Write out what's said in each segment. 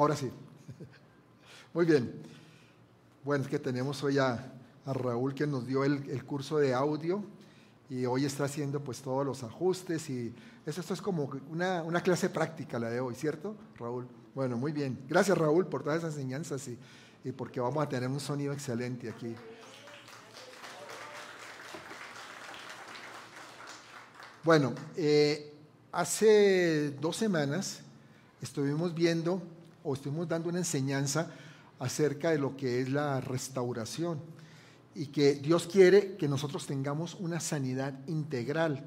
Ahora sí. Muy bien. Bueno, es que tenemos hoy a, Raúl que nos dio el, curso de audio y hoy está haciendo pues todos los ajustes y eso, esto es como una, clase práctica la de hoy, ¿cierto, Raúl? Bueno, muy bien. Gracias, Raúl, por todas esas enseñanzas y, y porque vamos a tener un sonido excelente aquí. Bueno, eh, hace dos semanas estuvimos viendo o estuvimos dando una enseñanza acerca de lo que es la restauración y que Dios quiere que nosotros tengamos una sanidad integral.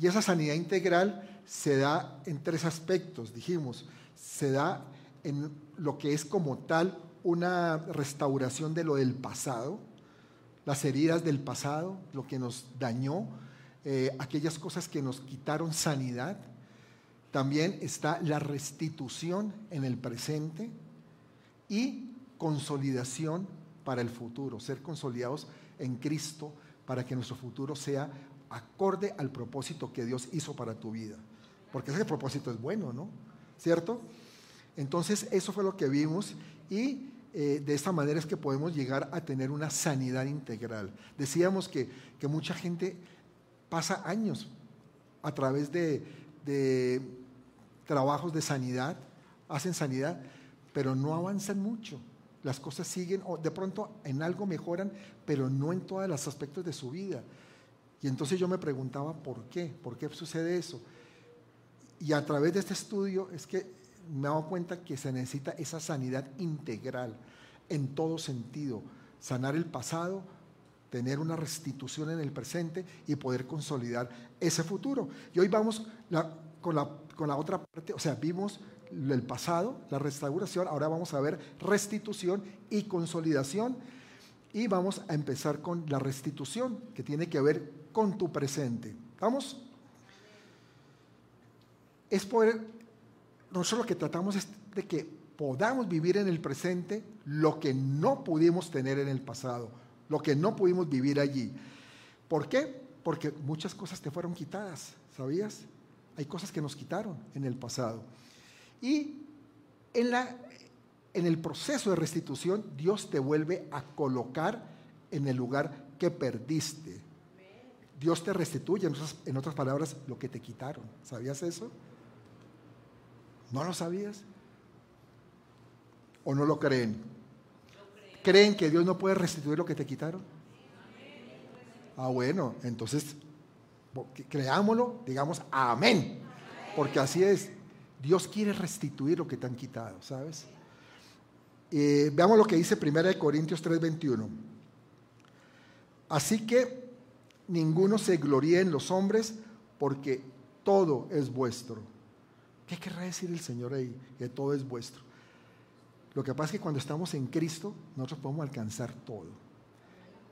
Y esa sanidad integral se da en tres aspectos, dijimos. Se da en lo que es como tal una restauración de lo del pasado, las heridas del pasado, lo que nos dañó, eh, aquellas cosas que nos quitaron sanidad. También está la restitución en el presente y consolidación para el futuro, ser consolidados en Cristo para que nuestro futuro sea acorde al propósito que Dios hizo para tu vida. Porque ese propósito es bueno, ¿no? ¿Cierto? Entonces, eso fue lo que vimos y eh, de esta manera es que podemos llegar a tener una sanidad integral. Decíamos que, que mucha gente pasa años a través de, trabajos de sanidad, hacen sanidad, pero no avanzan mucho. Las cosas siguen, o de pronto en algo mejoran, pero no en todos los aspectos de su vida. Y entonces yo me preguntaba, ¿por qué? ¿Por qué sucede eso? Y a través de este estudio es que me he dado cuenta que se necesita esa sanidad integral en todo sentido. Sanar el pasado, tener una restitución en el presente y poder consolidar ese futuro. Y hoy vamos con, la, con la otra parte, o sea, vimos el pasado, la restauración, ahora vamos a ver restitución y consolidación. Y vamos a empezar con la restitución, que tiene que ver con tu presente. ¿Vamos? Es poder, nosotros lo que tratamos es de que podamos vivir en el presente lo que no pudimos tener en el pasado lo que no pudimos vivir allí. ¿Por qué? Porque muchas cosas te fueron quitadas, ¿sabías? Hay cosas que nos quitaron en el pasado. Y en, la, en el proceso de restitución, Dios te vuelve a colocar en el lugar que perdiste. Dios te restituye, en otras, en otras palabras, lo que te quitaron. ¿Sabías eso? ¿No lo sabías? ¿O no lo creen? ¿Creen que Dios no puede restituir lo que te quitaron? Ah, bueno, entonces creámoslo, digamos amén. Porque así es. Dios quiere restituir lo que te han quitado, ¿sabes? Eh, veamos lo que dice 1 Corintios 3:21. Así que ninguno se gloríe en los hombres porque todo es vuestro. ¿Qué querrá decir el Señor ahí? Que todo es vuestro. Lo que pasa es que cuando estamos en Cristo, nosotros podemos alcanzar todo.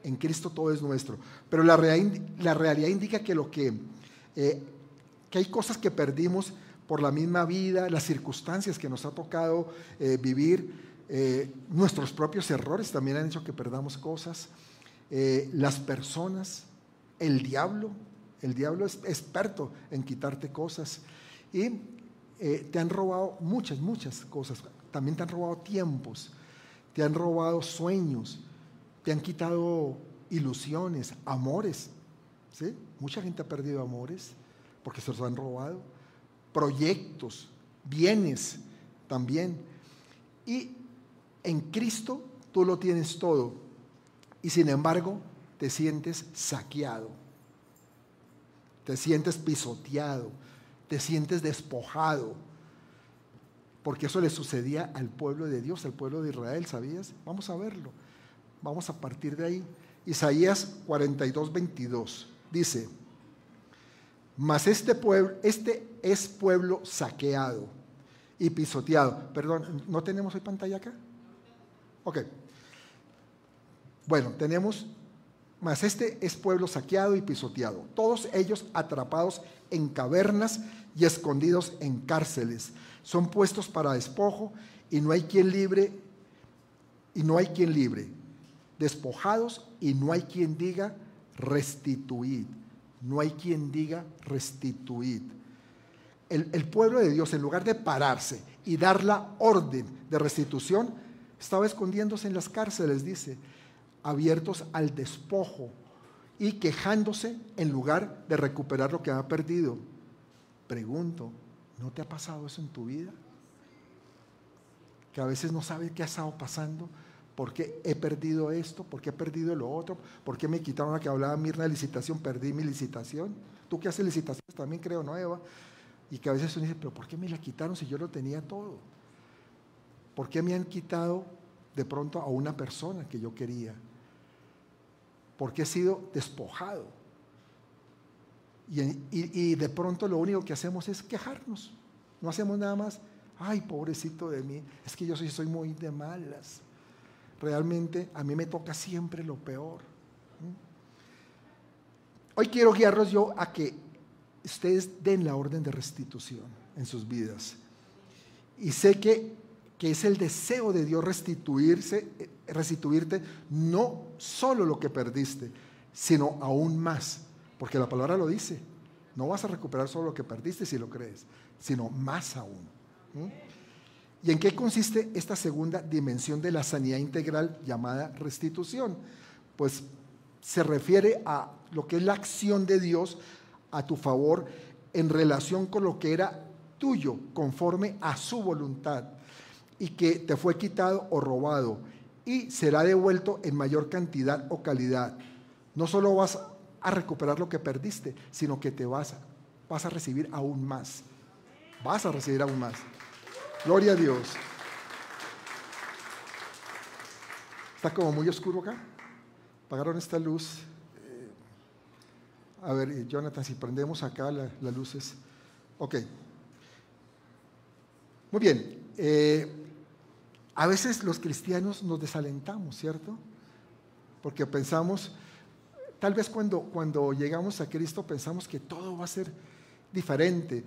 En Cristo todo es nuestro. Pero la, realidad indica que, lo que, eh, que hay cosas que perdimos por la misma vida, las circunstancias que nos ha tocado eh, vivir, eh, nuestros propios errores también han hecho que perdamos cosas, las personas, el diablo, el diablo es experto en quitarte cosas y te han robado muchas, muchas cosas. También te han robado tiempos, te han robado sueños, te han quitado ilusiones, amores. ¿sí? Mucha gente ha perdido amores porque se los han robado. Proyectos, bienes también. Y en Cristo tú lo tienes todo. Y sin embargo te sientes saqueado. Te sientes pisoteado. Te sientes despojado porque eso le sucedía al pueblo de Dios, al pueblo de Israel, ¿sabías? Vamos a verlo. Vamos a partir de ahí. Isaías 42, 22 dice, mas este pueblo, este es pueblo saqueado y pisoteado. Perdón, ¿no tenemos hoy pantalla acá? Ok. Bueno, tenemos, mas este es pueblo saqueado y pisoteado, todos ellos atrapados en cavernas y escondidos en cárceles son puestos para despojo y no hay quien libre y no hay quien libre. Despojados y no hay quien diga restituid. No hay quien diga restituid. El, el, pueblo de Dios, en lugar de pararse y dar la orden de restitución, estaba escondiéndose en las cárceles, dice, abiertos al despojo y quejándose en lugar de recuperar lo que ha perdido. Pregunto, ¿no te ha pasado eso en tu vida? Que a veces no sabes qué ha estado pasando, por qué he perdido esto, por qué he perdido lo otro, por qué me quitaron la que hablaba Mirna de licitación, perdí mi licitación. Tú que haces licitaciones también creo, ¿no, Eva? Y que a veces uno dice, pero ¿por qué me la quitaron si yo lo tenía todo? ¿Por qué me han quitado de pronto a una persona que yo quería? ¿Por qué he sido despojado? Y, y, de pronto lo único que hacemos es quejarnos. No hacemos nada más. Ay, pobrecito de mí. Es que yo soy, soy muy de malas. Realmente a mí me toca siempre lo peor. Hoy quiero guiarlos yo a que ustedes den la orden de restitución en sus vidas. Y sé que, que es el deseo de Dios restituirse, restituirte no solo lo que perdiste, sino aún más. Porque la palabra lo dice. No vas a recuperar solo lo que perdiste si lo crees, sino más aún. ¿Y en qué consiste esta segunda dimensión de la sanidad integral llamada restitución? Pues se refiere a lo que es la acción de Dios a tu favor en relación con lo que era tuyo, conforme a su voluntad, y que te fue quitado o robado, y será devuelto en mayor cantidad o calidad. No solo vas a recuperar lo que perdiste, sino que te vas, vas a recibir aún más. Vas a recibir aún más. Gloria a Dios. Está como muy oscuro acá. Apagaron esta luz. A ver, Jonathan, si prendemos acá las luces. Ok. Muy bien. Eh, a veces los cristianos nos desalentamos, ¿cierto? Porque pensamos, tal vez cuando, cuando llegamos a Cristo pensamos que todo va a ser diferente,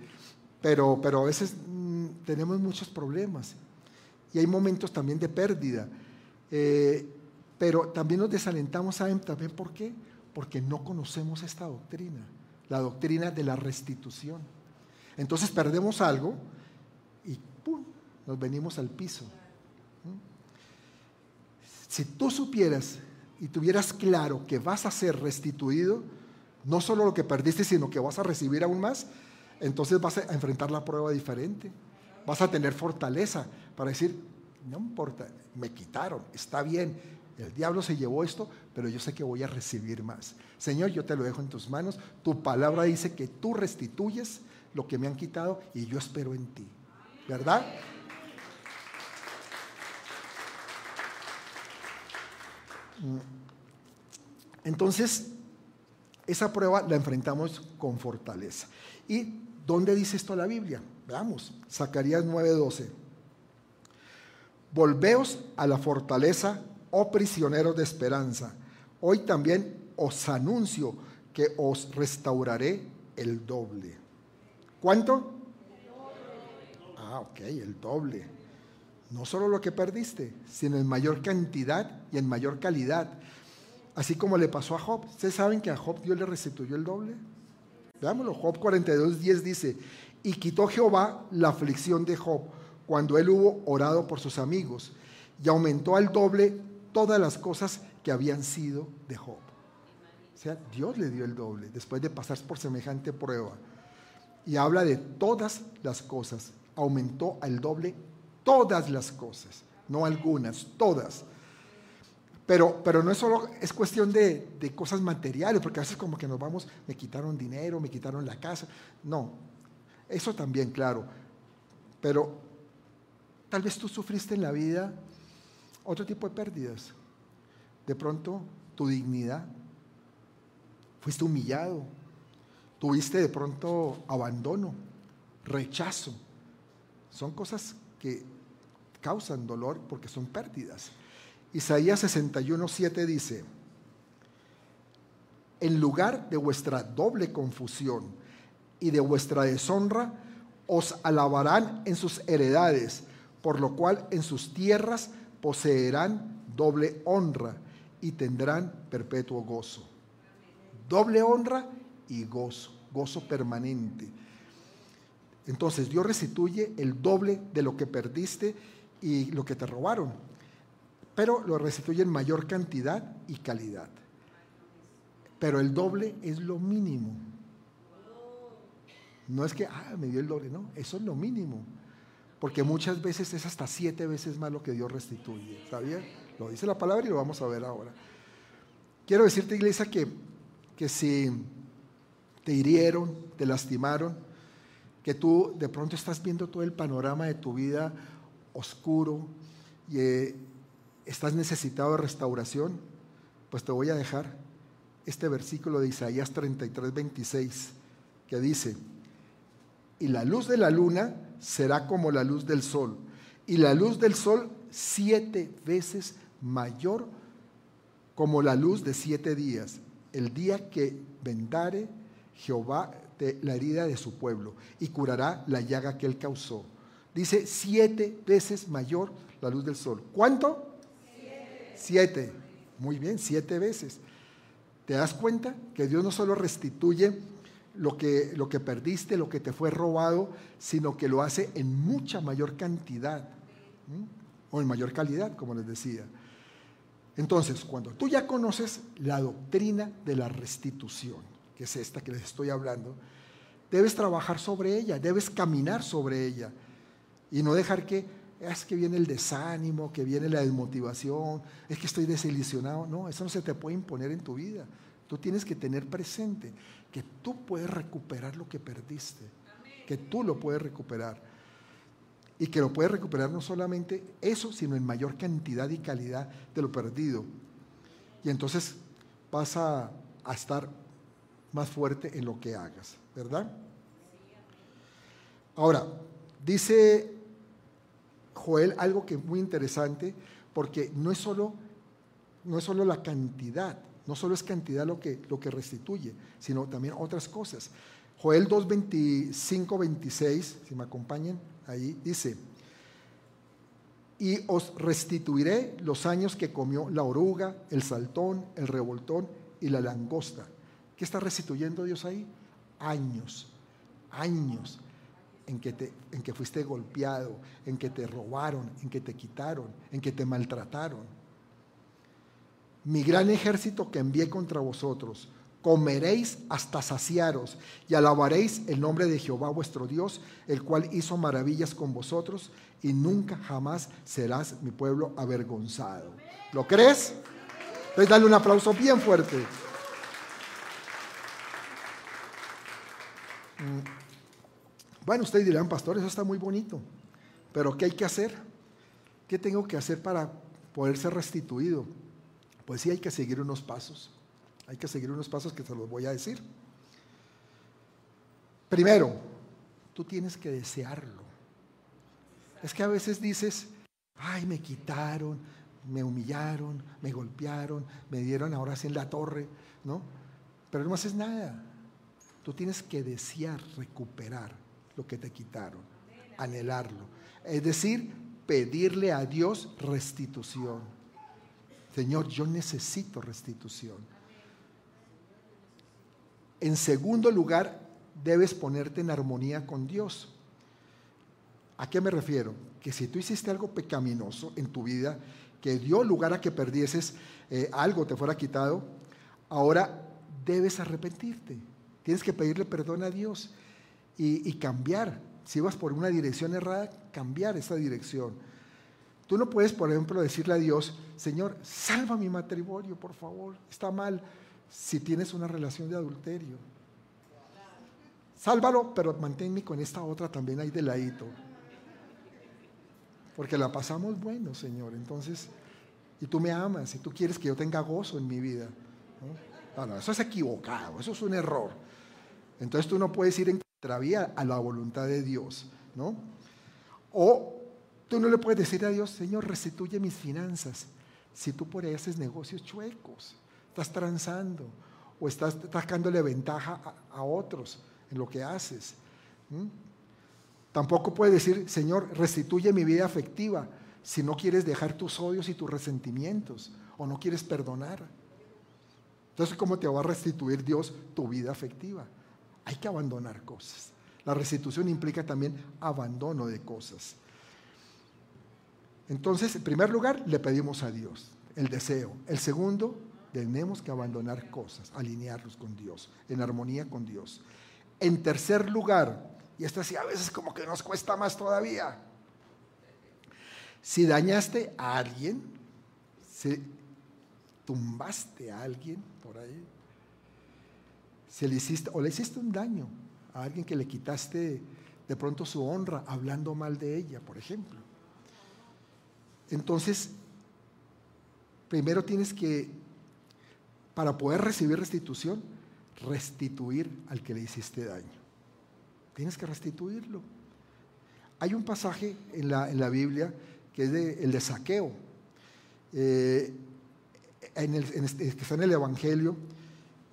pero, pero a veces mm, tenemos muchos problemas y hay momentos también de pérdida. Eh, pero también nos desalentamos, ¿saben también por qué? porque no conocemos esta doctrina, la doctrina de la restitución. Entonces perdemos algo y ¡pum! nos venimos al piso. Si tú supieras y tuvieras claro que vas a ser restituido, no solo lo que perdiste, sino que vas a recibir aún más, entonces vas a enfrentar la prueba diferente. Vas a tener fortaleza para decir, no importa, me quitaron, está bien, el diablo se llevó esto, pero yo sé que voy a recibir más. Señor, yo te lo dejo en tus manos. Tu palabra dice que tú restituyes lo que me han quitado y yo espero en ti. ¿Verdad? Mm. Entonces, esa prueba la enfrentamos con fortaleza. ¿Y dónde dice esto la Biblia? Veamos, Zacarías 9:12. Volveos a la fortaleza oh prisioneros de esperanza, hoy también os anuncio que os restauraré el doble. ¿Cuánto? Ah, ok, el doble. No solo lo que perdiste, sino en mayor cantidad y en mayor calidad. Así como le pasó a Job. ¿Ustedes saben que a Job Dios le restituyó el doble? Veámoslo. Job 42, 10 dice, y quitó Jehová la aflicción de Job cuando él hubo orado por sus amigos y aumentó al doble todas las cosas que habían sido de Job. O sea, Dios le dio el doble después de pasar por semejante prueba. Y habla de todas las cosas. Aumentó al doble todas las cosas, no algunas, todas. Pero, pero no es solo, es cuestión de, de cosas materiales, porque a veces como que nos vamos, me quitaron dinero, me quitaron la casa. No, eso también, claro. Pero tal vez tú sufriste en la vida otro tipo de pérdidas. De pronto, tu dignidad. Fuiste humillado. Tuviste de pronto abandono, rechazo. Son cosas que causan dolor porque son pérdidas. Isaías 61, 7 dice, en lugar de vuestra doble confusión y de vuestra deshonra, os alabarán en sus heredades, por lo cual en sus tierras poseerán doble honra y tendrán perpetuo gozo. Doble honra y gozo, gozo permanente. Entonces Dios restituye el doble de lo que perdiste y lo que te robaron, pero lo restituye en mayor cantidad y calidad. Pero el doble es lo mínimo. No es que, ah, me dio el doble, no, eso es lo mínimo. Porque muchas veces es hasta siete veces más lo que Dios restituye. ¿Sabía? Lo dice la palabra y lo vamos a ver ahora. Quiero decirte, iglesia, que, que si te hirieron, te lastimaron, que tú de pronto estás viendo todo el panorama de tu vida oscuro y eh, estás necesitado de restauración, pues te voy a dejar este versículo de Isaías 33, 26, que dice, y la luz de la luna será como la luz del sol, y la luz del sol siete veces mayor como la luz de siete días, el día que vendare Jehová de la herida de su pueblo y curará la llaga que él causó. Dice siete veces mayor la luz del sol. ¿Cuánto? Siete. Muy bien, siete veces. ¿Te das cuenta que Dios no solo restituye lo que, lo que perdiste, lo que te fue robado, sino que lo hace en mucha mayor cantidad o en mayor calidad, como les decía? Entonces, cuando tú ya conoces la doctrina de la restitución, que es esta que les estoy hablando, debes trabajar sobre ella, debes caminar sobre ella y no dejar que es que viene el desánimo, que viene la desmotivación, es que estoy desilusionado. No, eso no se te puede imponer en tu vida. Tú tienes que tener presente que tú puedes recuperar lo que perdiste, que tú lo puedes recuperar. Y que lo puedes recuperar no solamente eso, sino en mayor cantidad y calidad de lo perdido. Y entonces pasa a estar más fuerte en lo que hagas, ¿verdad? Ahora, dice Joel algo que es muy interesante, porque no es solo, no es solo la cantidad, no solo es cantidad lo que, lo que restituye, sino también otras cosas. Joel 2, 25, 26, si me acompañan ahí, dice, y os restituiré los años que comió la oruga, el saltón, el revoltón y la langosta. ¿Qué está restituyendo Dios ahí? Años, años en que, te, en que fuiste golpeado, en que te robaron, en que te quitaron, en que te maltrataron. Mi gran ejército que envié contra vosotros, comeréis hasta saciaros y alabaréis el nombre de Jehová vuestro Dios, el cual hizo maravillas con vosotros y nunca jamás serás mi pueblo avergonzado. ¿Lo crees? Entonces dale un aplauso bien fuerte. Bueno, ustedes dirán, pastor, eso está muy bonito, pero ¿qué hay que hacer? ¿Qué tengo que hacer para poder ser restituido? Pues sí, hay que seguir unos pasos. Hay que seguir unos pasos que se los voy a decir. Primero, tú tienes que desearlo. Es que a veces dices, ay, me quitaron, me humillaron, me golpearon, me dieron ahora sí en la torre, ¿no? Pero no haces nada. Tú tienes que desear recuperar lo que te quitaron, anhelarlo. Es decir, pedirle a Dios restitución. Señor, yo necesito restitución. En segundo lugar, debes ponerte en armonía con Dios. ¿A qué me refiero? Que si tú hiciste algo pecaminoso en tu vida, que dio lugar a que perdieses eh, algo, te fuera quitado, ahora debes arrepentirte. Tienes que pedirle perdón a Dios y, cambiar. Si vas por una dirección errada, cambiar esa dirección. Tú no puedes, por ejemplo, decirle a Dios, Señor, salva mi matrimonio, por favor. Está mal si tienes una relación de adulterio. Sálvalo, pero manténme con esta otra también ahí de ladito. Porque la pasamos bueno, Señor. Entonces, y tú me amas y tú quieres que yo tenga gozo en mi vida. no, eso es equivocado, eso es un error. Entonces tú no puedes ir en Travía a la voluntad de Dios, ¿no? O tú no le puedes decir a Dios, Señor, restituye mis finanzas, si tú por ahí haces negocios chuecos, estás transando o estás sacándole ventaja a, otros en lo que haces. Tampoco puedes decir, Señor, restituye mi vida afectiva, si no quieres dejar tus odios y tus resentimientos o no quieres perdonar. Entonces, ¿cómo te va a restituir Dios tu vida afectiva? Hay que abandonar cosas. La restitución implica también abandono de cosas. Entonces, en primer lugar, le pedimos a Dios el deseo. El segundo, tenemos que abandonar cosas, alinearlos con Dios, en armonía con Dios. En tercer lugar, y esto sí a veces como que nos cuesta más todavía, si dañaste a alguien, si tumbaste a alguien por ahí, si le hiciste, o le hiciste un daño a alguien que le quitaste de pronto su honra hablando mal de ella, por ejemplo. Entonces, primero tienes que, para poder recibir restitución, restituir al que le hiciste daño. Tienes que restituirlo. Hay un pasaje en la, en la Biblia que es de, el de saqueo, eh, este, que está en el Evangelio,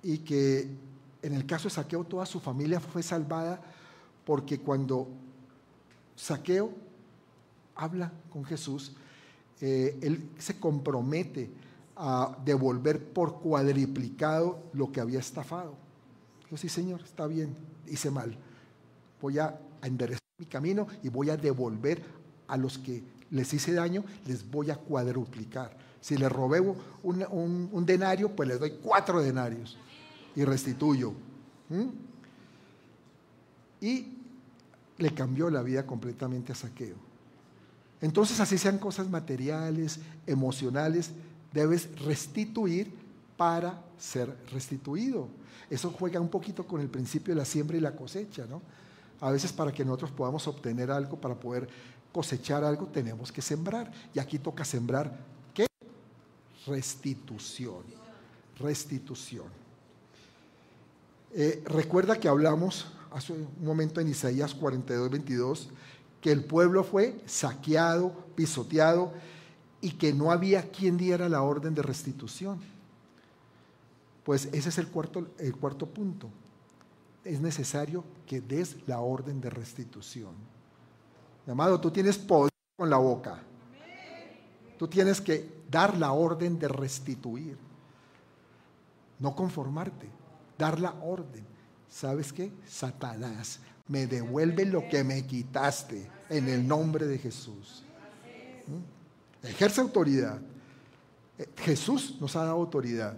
y que en el caso de saqueo toda su familia fue salvada porque cuando saqueo habla con Jesús, eh, él se compromete a devolver por cuadriplicado lo que había estafado. Yo sí, Señor, está bien, hice mal. Voy a enderezar mi camino y voy a devolver a los que les hice daño, les voy a cuadruplicar. Si les robé un, denario, pues les doy cuatro denarios y restituyo. ¿Mm? Y le cambió la vida completamente a Saqueo. Entonces, así sean cosas materiales, emocionales, debes restituir para ser restituido. Eso juega un poquito con el principio de la siembra y la cosecha, ¿no? A veces para que nosotros podamos obtener algo, para poder cosechar algo, tenemos que sembrar. Y aquí toca sembrar, ¿qué? Restitución. Restitución. Eh, recuerda que hablamos hace un momento en Isaías 42, 22, que el pueblo fue saqueado, pisoteado y que no había quien diera la orden de restitución. Pues ese es el cuarto, el cuarto punto. Es necesario que des la orden de restitución. Amado, tú tienes poder con la boca. Tú tienes que dar la orden de restituir. No conformarte, dar la orden. ¿Sabes qué? Satanás, me devuelve lo que me quitaste en el nombre de Jesús. ¿Mm? Ejerce autoridad. Eh, Jesús nos ha dado autoridad.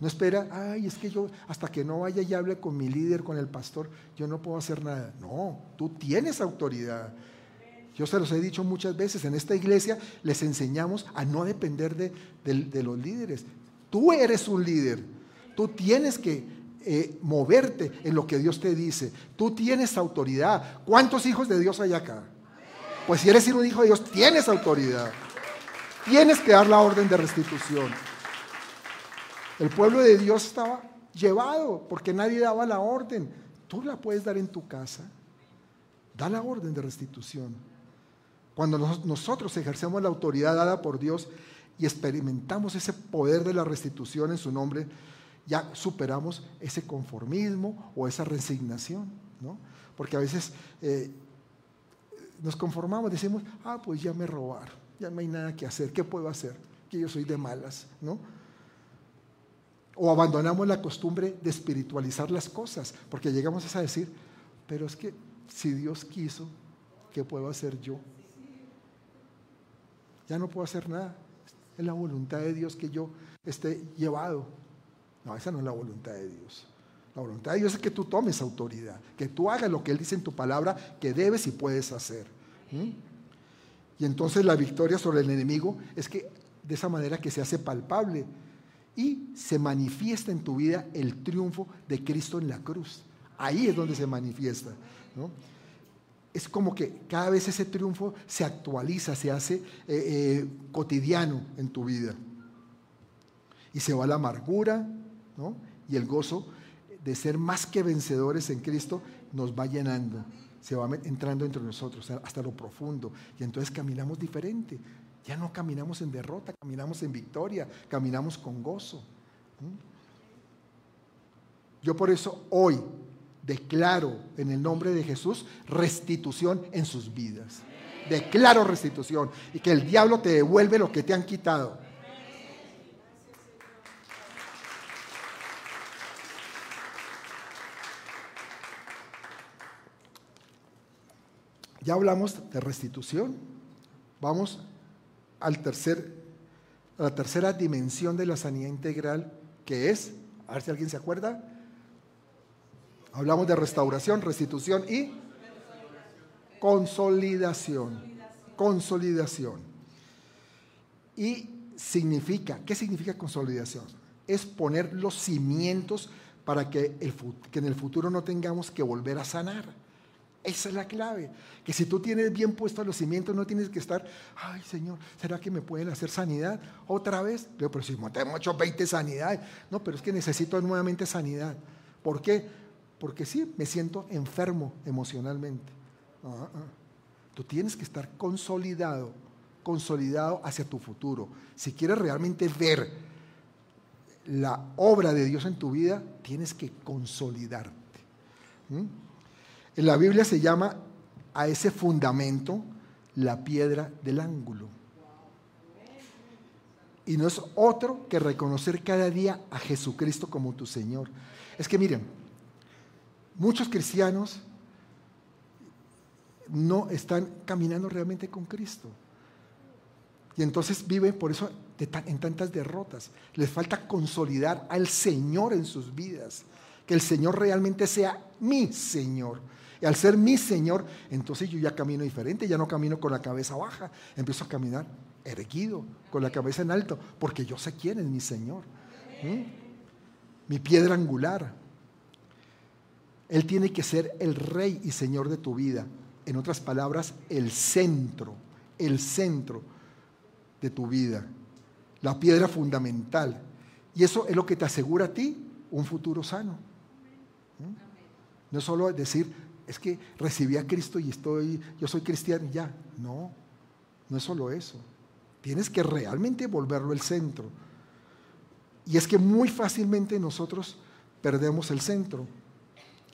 No espera, ay, es que yo hasta que no vaya y hable con mi líder, con el pastor, yo no puedo hacer nada. No, tú tienes autoridad. Yo se los he dicho muchas veces, en esta iglesia les enseñamos a no depender de, de los líderes. Tú eres un líder. Tú tienes que eh, moverte en lo que Dios te dice. Tú tienes autoridad. ¿Cuántos hijos de Dios hay acá? Pues si eres un hijo de Dios, tienes autoridad. Tienes que dar la orden de restitución. El pueblo de Dios estaba llevado porque nadie daba la orden. Tú la puedes dar en tu casa. Da la orden de restitución. Cuando nosotros ejercemos la autoridad dada por Dios y experimentamos ese poder de la restitución en su nombre, ya superamos ese conformismo o esa resignación, ¿no? Porque a veces eh, nos conformamos, decimos, ah, pues ya me robaron, ya no hay nada que hacer, ¿qué puedo hacer? Que yo soy de malas, ¿no? O abandonamos la costumbre de espiritualizar las cosas, porque llegamos a decir, pero es que si Dios quiso, ¿qué puedo hacer yo? Ya no puedo hacer nada. Es la voluntad de Dios que yo esté llevado no, esa no es la voluntad de Dios. La voluntad de Dios es que tú tomes autoridad, que tú hagas lo que Él dice en tu palabra que debes y puedes hacer. Y entonces la victoria sobre el enemigo es que de esa manera que se hace palpable y se manifiesta en tu vida el triunfo de Cristo en la cruz. Ahí es donde se manifiesta. Es como que cada vez ese triunfo se actualiza, se hace eh, eh, cotidiano en tu vida. Y se va la amargura, y el gozo de ser más que vencedores en Cristo nos va llenando, se va entrando entre nosotros hasta lo profundo. Y entonces caminamos diferente. Ya no caminamos en derrota, caminamos en victoria, caminamos con gozo. Yo por eso hoy declaro en el nombre de Jesús restitución en sus vidas. Declaro restitución y que el diablo te devuelve lo que te han quitado. Ya hablamos de restitución. Vamos al tercer, a la tercera dimensión de la sanidad integral, que es, a ver si alguien se acuerda, hablamos de restauración, restitución y consolidación. Consolidación. Y significa, ¿qué significa consolidación? Es poner los cimientos para que, que en el futuro no tengamos que volver a sanar. Esa es la clave. Que si tú tienes bien puestos los cimientos, no tienes que estar, ay Señor, ¿será que me pueden hacer sanidad otra vez? Yo, pero si tengo hecho 20 sanidades. No, pero es que necesito nuevamente sanidad. ¿Por qué? Porque sí, me siento enfermo emocionalmente. Ah, ah. Tú tienes que estar consolidado, consolidado hacia tu futuro. Si quieres realmente ver la obra de Dios en tu vida, tienes que consolidarte. En la Biblia se llama a ese fundamento la piedra del ángulo. Y no es otro que reconocer cada día a Jesucristo como tu Señor. Es que miren, muchos cristianos no están caminando realmente con Cristo. Y entonces viven por eso en tantas derrotas. Les falta consolidar al Señor en sus vidas. Que el Señor realmente sea mi Señor. Al ser mi Señor, entonces yo ya camino diferente, ya no camino con la cabeza baja, empiezo a caminar erguido, con la cabeza en alto, porque yo sé quién es mi Señor. Mi piedra angular. Él tiene que ser el rey y Señor de tu vida. En otras palabras, el centro, el centro de tu vida. La piedra fundamental. Y eso es lo que te asegura a ti un futuro sano. No solo decir, es que recibí a Cristo y estoy, yo soy cristiano y ya. No, no es solo eso. Tienes que realmente volverlo el centro. Y es que muy fácilmente nosotros perdemos el centro.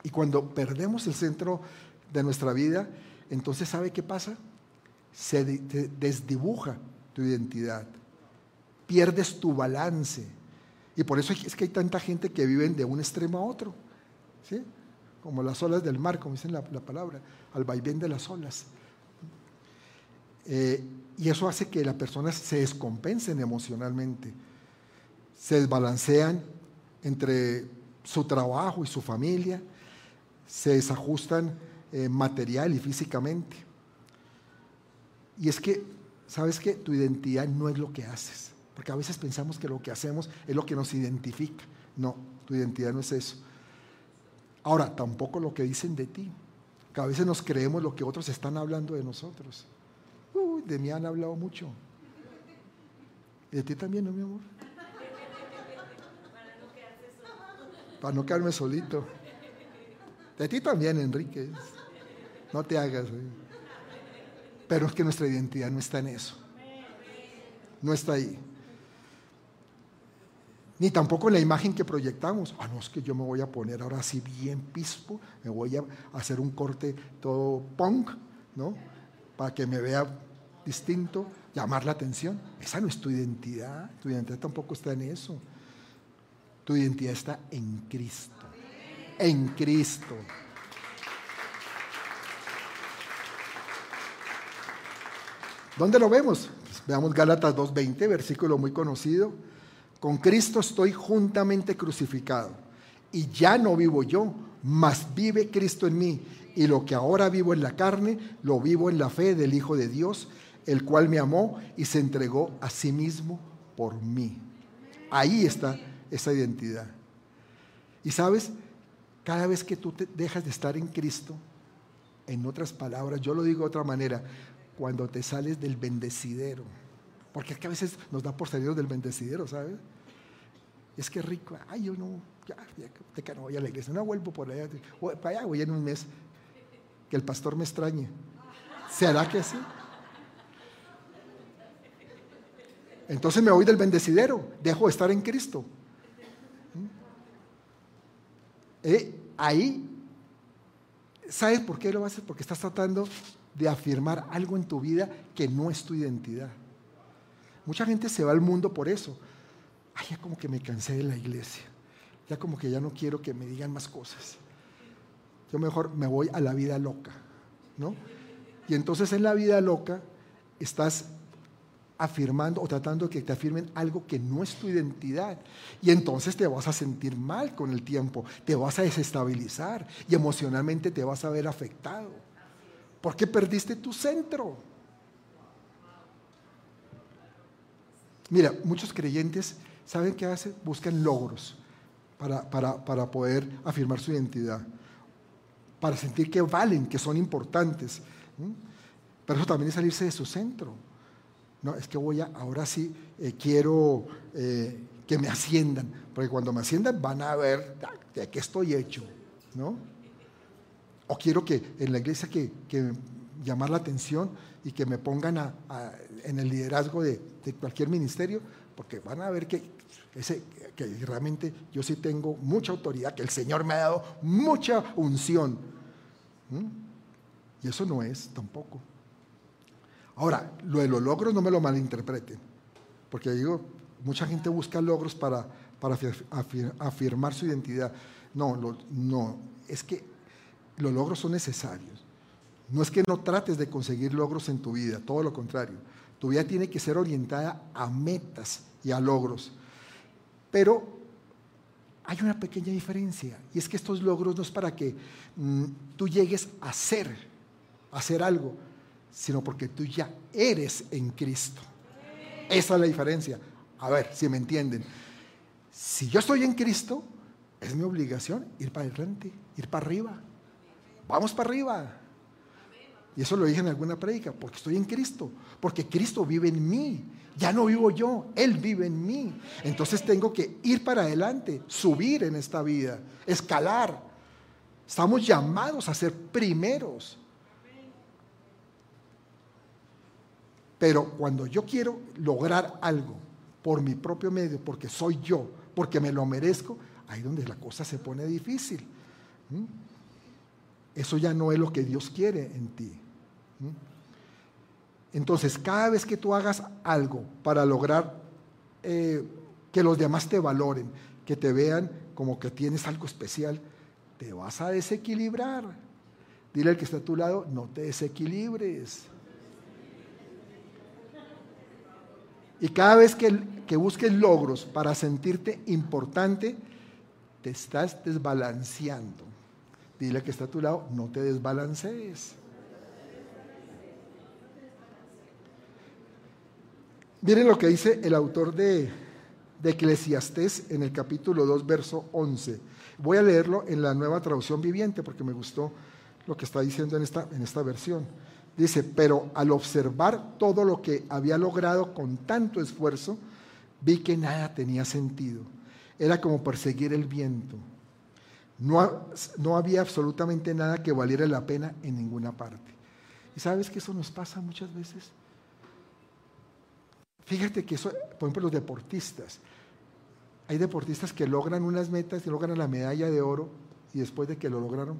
Y cuando perdemos el centro de nuestra vida, entonces ¿sabe qué pasa? Se desdibuja tu identidad. Pierdes tu balance. Y por eso es que hay tanta gente que vive de un extremo a otro. ¿sí? Como las olas del mar, como dice la, palabra, al vaivén de las olas. Eh, y eso hace que las personas se descompensen emocionalmente, se desbalancean entre su trabajo y su familia, se desajustan eh, material y físicamente. Y es que, ¿sabes qué? Tu identidad no es lo que haces, porque a veces pensamos que lo que hacemos es lo que nos identifica. No, tu identidad no es eso. Ahora, tampoco lo que dicen de ti. Que a veces nos creemos lo que otros están hablando de nosotros. Uy, de mí han hablado mucho. ¿Y de ti también, no, mi amor? Para no quedarme solito. De ti también, Enrique. No te hagas. Pero es que nuestra identidad no está en eso. No está ahí ni tampoco la imagen que proyectamos. Ah, no, es que yo me voy a poner ahora así bien pispo, me voy a hacer un corte todo punk, ¿no? Para que me vea distinto, llamar la atención. Esa no es tu identidad, tu identidad tampoco está en eso. Tu identidad está en Cristo, en Cristo. ¿Dónde lo vemos? Pues veamos Gálatas 2.20, versículo muy conocido. Con Cristo estoy juntamente crucificado. Y ya no vivo yo, mas vive Cristo en mí. Y lo que ahora vivo en la carne, lo vivo en la fe del Hijo de Dios, el cual me amó y se entregó a sí mismo por mí. Ahí está esa identidad. Y sabes, cada vez que tú te dejas de estar en Cristo, en otras palabras, yo lo digo de otra manera, cuando te sales del bendecidero, porque es que a veces nos da por salir del bendecidero, ¿sabes? Es que rico, ay, yo no, ya, ya, no voy a la iglesia, no vuelvo por allá, para allá voy en un mes, que el pastor me extrañe. ¿Será que sí? Entonces me voy del bendecidero, dejo de estar en Cristo. ¿Mm? Eh, ahí, ¿sabes por qué lo haces? Porque estás tratando de afirmar algo en tu vida que no es tu identidad. Mucha gente se va al mundo por eso. Ay, ya como que me cansé de la iglesia. Ya como que ya no quiero que me digan más cosas. Yo mejor me voy a la vida loca, ¿no? Y entonces en la vida loca estás afirmando o tratando de que te afirmen algo que no es tu identidad. Y entonces te vas a sentir mal con el tiempo, te vas a desestabilizar y emocionalmente te vas a ver afectado. Porque perdiste tu centro. Mira, muchos creyentes, ¿saben qué hacen? Buscan logros para, para poder afirmar su identidad, para sentir que valen, que son importantes. Pero eso también es salirse de su centro. No, es que voy a, ahora sí, eh, quiero eh, que me asciendan, porque cuando me asciendan van a ver de qué estoy hecho, ¿no? O quiero que en la iglesia que, llamar la atención y que me pongan en el liderazgo de, cualquier ministerio, porque van a ver que, ese, que realmente yo sí tengo mucha autoridad, que el Señor me ha dado mucha unción. Y eso no es tampoco. Ahora, lo de los logros no me lo malinterpreten, porque digo, mucha gente busca logros para, para afirmar su identidad. No, no, es que los logros son necesarios. No es que no trates de conseguir logros en tu vida, todo lo contrario. Tu vida tiene que ser orientada a metas y a logros. Pero hay una pequeña diferencia, y es que estos logros no es para que mm, tú llegues a ser, a hacer algo, sino porque tú ya eres en Cristo. Esa es la diferencia. A ver, si me entienden. Si yo estoy en Cristo, es mi obligación ir para adelante, ir para arriba. Vamos para arriba. Y eso lo dije en alguna prédica, porque estoy en Cristo, porque Cristo vive en mí. Ya no vivo yo, Él vive en mí. Entonces tengo que ir para adelante, subir en esta vida, escalar. Estamos llamados a ser primeros. Pero cuando yo quiero lograr algo por mi propio medio, porque soy yo, porque me lo merezco, ahí donde la cosa se pone difícil. Eso ya no es lo que Dios quiere en ti. Entonces, cada vez que tú hagas algo para lograr eh, que los demás te valoren, que te vean como que tienes algo especial, te vas a desequilibrar. Dile al que está a tu lado, no te desequilibres. Y cada vez que, que busques logros para sentirte importante, te estás desbalanceando. Dile que está a tu lado, no te desbalancees. Miren lo que dice el autor de, de en el capítulo 2, verso 11. Voy a leerlo en la nueva traducción viviente porque me gustó lo que está diciendo en esta, en esta versión. Dice, pero al observar todo lo que había logrado con tanto esfuerzo, vi que nada tenía sentido. Era como perseguir el viento. No, no había absolutamente nada que valiera la pena en ninguna parte. ¿Y sabes que eso nos pasa muchas veces? Fíjate que eso, por ejemplo, los deportistas. Hay deportistas que logran unas metas y logran la medalla de oro y después de que lo lograron,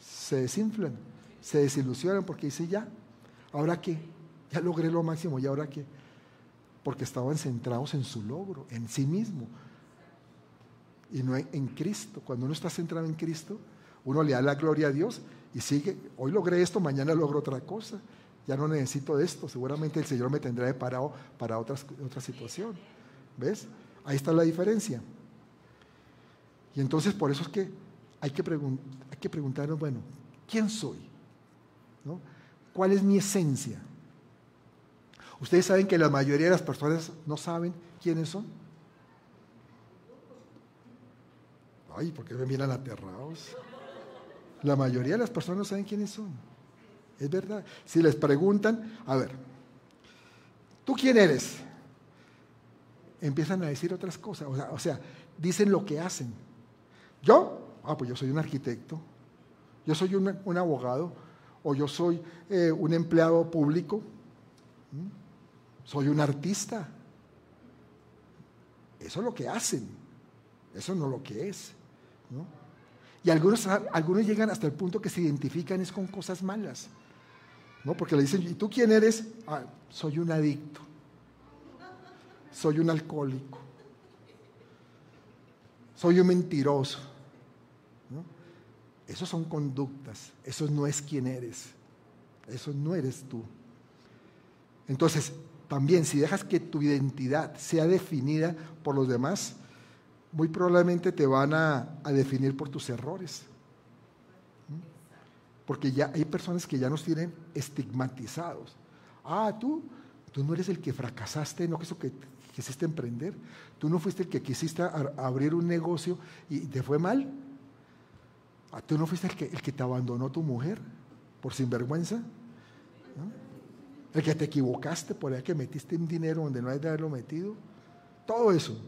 se desinflan se desilusionan porque dice, ya, ¿ahora qué? Ya logré lo máximo, ¿y ahora qué? Porque estaban centrados en su logro, en sí mismo, y no en Cristo. Cuando uno está centrado en Cristo, uno le da la gloria a Dios y sigue, hoy logré esto, mañana logro otra cosa, ya no necesito esto, seguramente el Señor me tendrá de parado para otras, otra situación. ¿Ves? Ahí está la diferencia. Y entonces por eso es que hay que, hay que preguntarnos, bueno, ¿quién soy? ¿Cuál es mi esencia? Ustedes saben que la mayoría de las personas no saben quiénes son. Ay, ¿por qué me miran aterrados? La mayoría de las personas no saben quiénes son. Es verdad. Si les preguntan, a ver, ¿tú quién eres? Empiezan a decir otras cosas. O sea, dicen lo que hacen. ¿Yo? Ah, pues yo soy un arquitecto. Yo soy un abogado o yo soy eh, un empleado público, soy un artista. Eso es lo que hacen, eso no lo que es. Y algunos, algunos llegan hasta el punto que se identifican es con cosas malas. ¿No? Porque le dicen, ¿y tú quién eres? Ah, soy un adicto, soy un alcohólico, soy un mentiroso. Eso son conductas, eso no es quien eres, eso no eres tú. Entonces, también si dejas que tu identidad sea definida por los demás, muy probablemente te van a, definir por tus errores. Porque ya hay personas que ya nos tienen estigmatizados. Ah, tú, tú no eres el que fracasaste, no eso que quisiste emprender. Tú no fuiste el que quisiste abrir un negocio y te fue mal. Ah, tú no fuiste el que, el que te abandonó tu mujer por sinvergüenza. El que te equivocaste por el que metiste un dinero donde no hay de haberlo metido. Todo eso.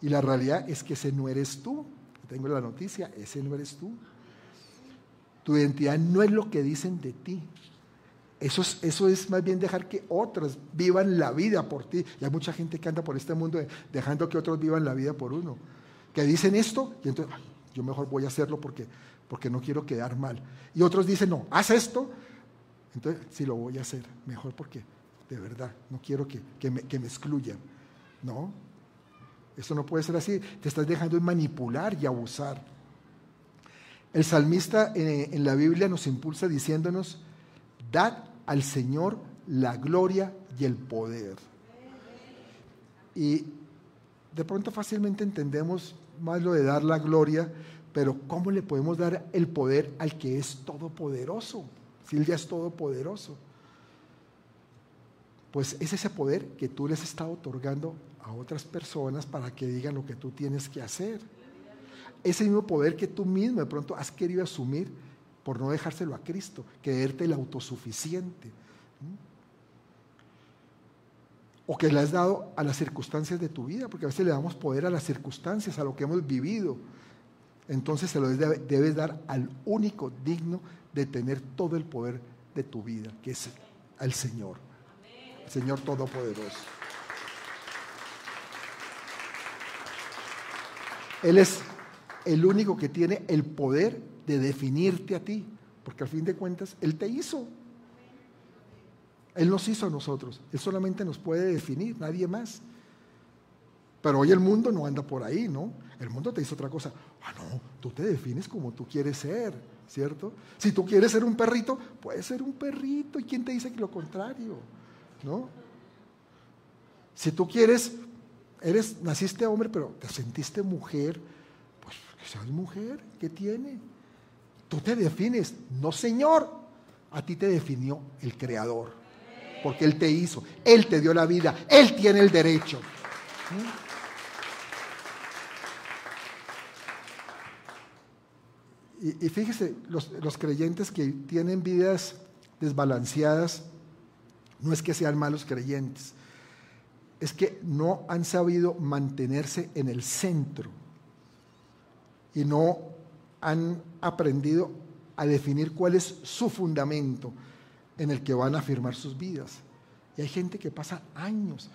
Y la realidad es que ese no eres tú. Tengo la noticia, ese no eres tú. Tu identidad no es lo que dicen de ti. Eso es, eso es más bien dejar que otros vivan la vida por ti. Y hay mucha gente que anda por este mundo dejando que otros vivan la vida por uno. Que dicen esto y entonces yo mejor voy a hacerlo porque, porque no quiero quedar mal. Y otros dicen, no, haz esto. Entonces sí lo voy a hacer. Mejor porque de verdad no quiero que, me, que me excluyan. No, eso no puede ser así. Te estás dejando manipular y abusar. El salmista eh, en la Biblia nos impulsa diciéndonos, dad al Señor la gloria y el poder. Y de pronto fácilmente entendemos más lo de dar la gloria, pero ¿cómo le podemos dar el poder al que es todopoderoso? Si él ya es todopoderoso. Pues es ese poder que tú les has estado otorgando a otras personas para que digan lo que tú tienes que hacer. Ese mismo poder que tú mismo de pronto has querido asumir por no dejárselo a Cristo, creerte el autosuficiente. O que le has dado a las circunstancias de tu vida, porque a veces le damos poder a las circunstancias, a lo que hemos vivido. Entonces se lo debes dar al único digno de tener todo el poder de tu vida, que es al Señor, el Señor Todopoderoso. Él es el único que tiene el poder de definirte a ti, porque al fin de cuentas Él te hizo. Él nos hizo a nosotros, Él solamente nos puede definir, nadie más. Pero hoy el mundo no anda por ahí, ¿no? El mundo te hizo otra cosa. Ah, no, tú te defines como tú quieres ser, ¿cierto? Si tú quieres ser un perrito, puedes ser un perrito. ¿Y quién te dice que lo contrario? ¿No? Si tú quieres eres, naciste hombre, pero te sentiste mujer, seas mujer, ¿qué tiene? Tú te defines, no Señor, a ti te definió el Creador, porque Él te hizo, Él te dio la vida, Él tiene el derecho. Y, fíjese, los, los creyentes que tienen vidas desbalanceadas, no es que sean malos creyentes, es que no han sabido mantenerse en el centro y no han aprendido a definir cuál es su fundamento en el que van a afirmar sus vidas. Y hay gente que pasa años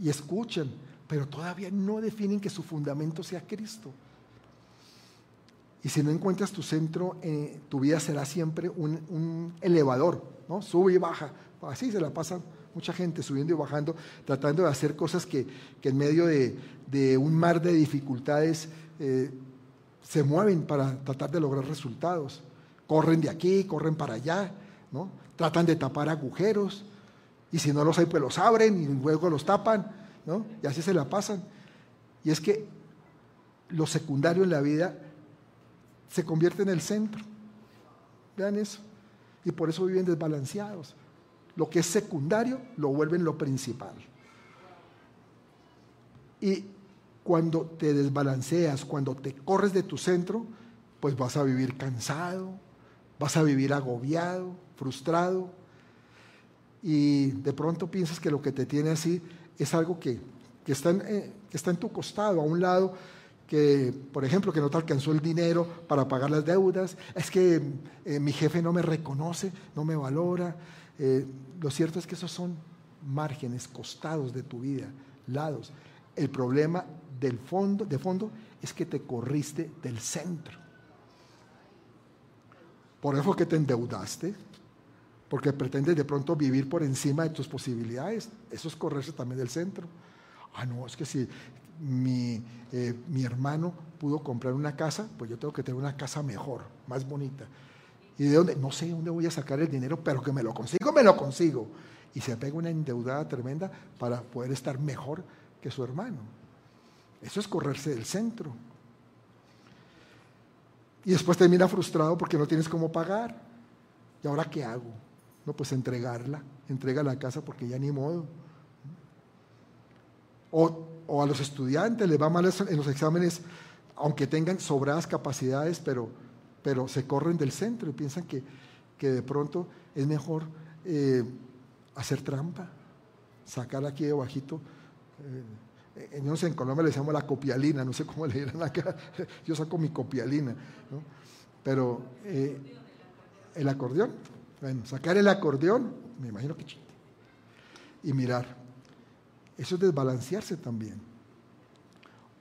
y escuchan, pero todavía no definen que su fundamento sea Cristo. Y si no encuentras tu centro, eh, tu vida será siempre un, elevador, ¿no? Sube y baja, así se la pasan mucha gente subiendo y bajando, tratando de hacer cosas que, en medio de, un mar de dificultades eh, se mueven para tratar de lograr resultados. Corren de aquí, corren para allá, ¿no? tratan de tapar agujeros, y si no los hay, pues los abren y luego los tapan, ¿no? y así se la pasan. Y es que lo secundario en la vida se convierte en el centro. Vean eso. Y por eso viven desbalanceados. Lo que es secundario lo vuelven lo principal. Y cuando te desbalanceas, cuando te corres de tu centro, pues vas a vivir cansado, vas a vivir agobiado, frustrado. Y de pronto piensas que lo que te tiene así es algo que, está, en, eh, que está en tu costado, a un lado, que, por ejemplo, que no te alcanzó el dinero para pagar las deudas, es que eh, mi jefe no me reconoce, no me valora, eh, lo cierto es que esos son márgenes, costados de tu vida, lados. El problema del fondo, de fondo es que te corriste del centro. Por eso que te endeudaste, porque pretendes de pronto vivir por encima de tus posibilidades. Eso es correrse también del centro. Ah, no, es que si mi, eh, mi hermano pudo comprar una casa, pues yo tengo que tener una casa mejor, más bonita. ¿Y de dónde? No sé dónde voy a sacar el dinero, pero que me lo consigo, me lo consigo. y se pega una endeudada tremenda para poder estar mejor que su hermano. Eso es correrse del centro. Y después termina frustrado porque no tienes cómo pagar. ¿Y ahora qué hago? No, pues entregarla, entrega la casa porque ya ni modo. O, o a los estudiantes les va mal en los exámenes, aunque tengan sobradas capacidades, pero, pero se corren del centro y piensan que, que de pronto es mejor eh, hacer trampa, sacar aquí de bajito. Eh, no sé, en Colombia le decimos la copialina, no sé cómo le dirán acá, yo saco mi copialina, pero eh, el acordeón, bueno, sacar el acordeón, me imagino que chiste, y mirar, eso es desbalancearse también.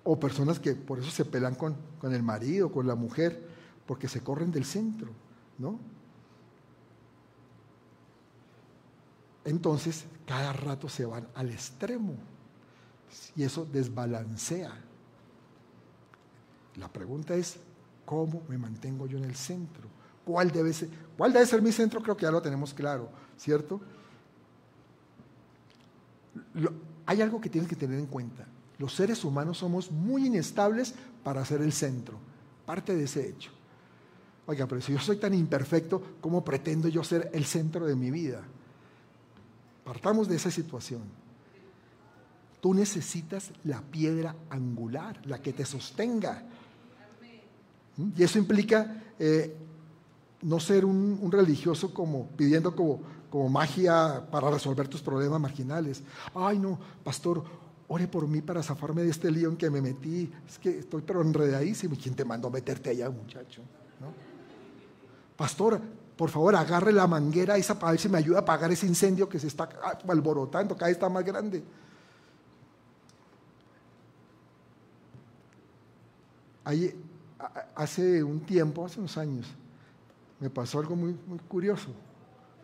O personas que por eso se pelan con, con el marido, con la mujer, porque se corren del centro, ¿no? Entonces, cada rato se van al extremo y eso desbalancea. La pregunta es, ¿cómo me mantengo yo en el centro? ¿Cuál debe ser, cuál debe ser mi centro? Creo que ya lo tenemos claro, ¿cierto? hay algo que tienes que tener en cuenta. Los seres humanos somos muy inestables para ser el centro. Parte de ese hecho. Oiga, pero si yo soy tan imperfecto, ¿cómo pretendo yo ser el centro de mi vida? Partamos de esa situación. Tú necesitas la piedra angular, la que te sostenga. Y eso implica eh, no ser un, religioso como pidiendo como, como magia para resolver tus problemas marginales. Ay, no, pastor, ore por mí para zafarme de este lío en que me metí. Es que estoy pero enredadísimo. ¿Quién te mandó a meterte allá, muchacho? Pastor, por favor, agarre la manguera esa para ver si me ayuda a apagar ese incendio que se está alborotando, cada vez está más grande. Hace un tiempo, hace unos años, me pasó algo muy, curioso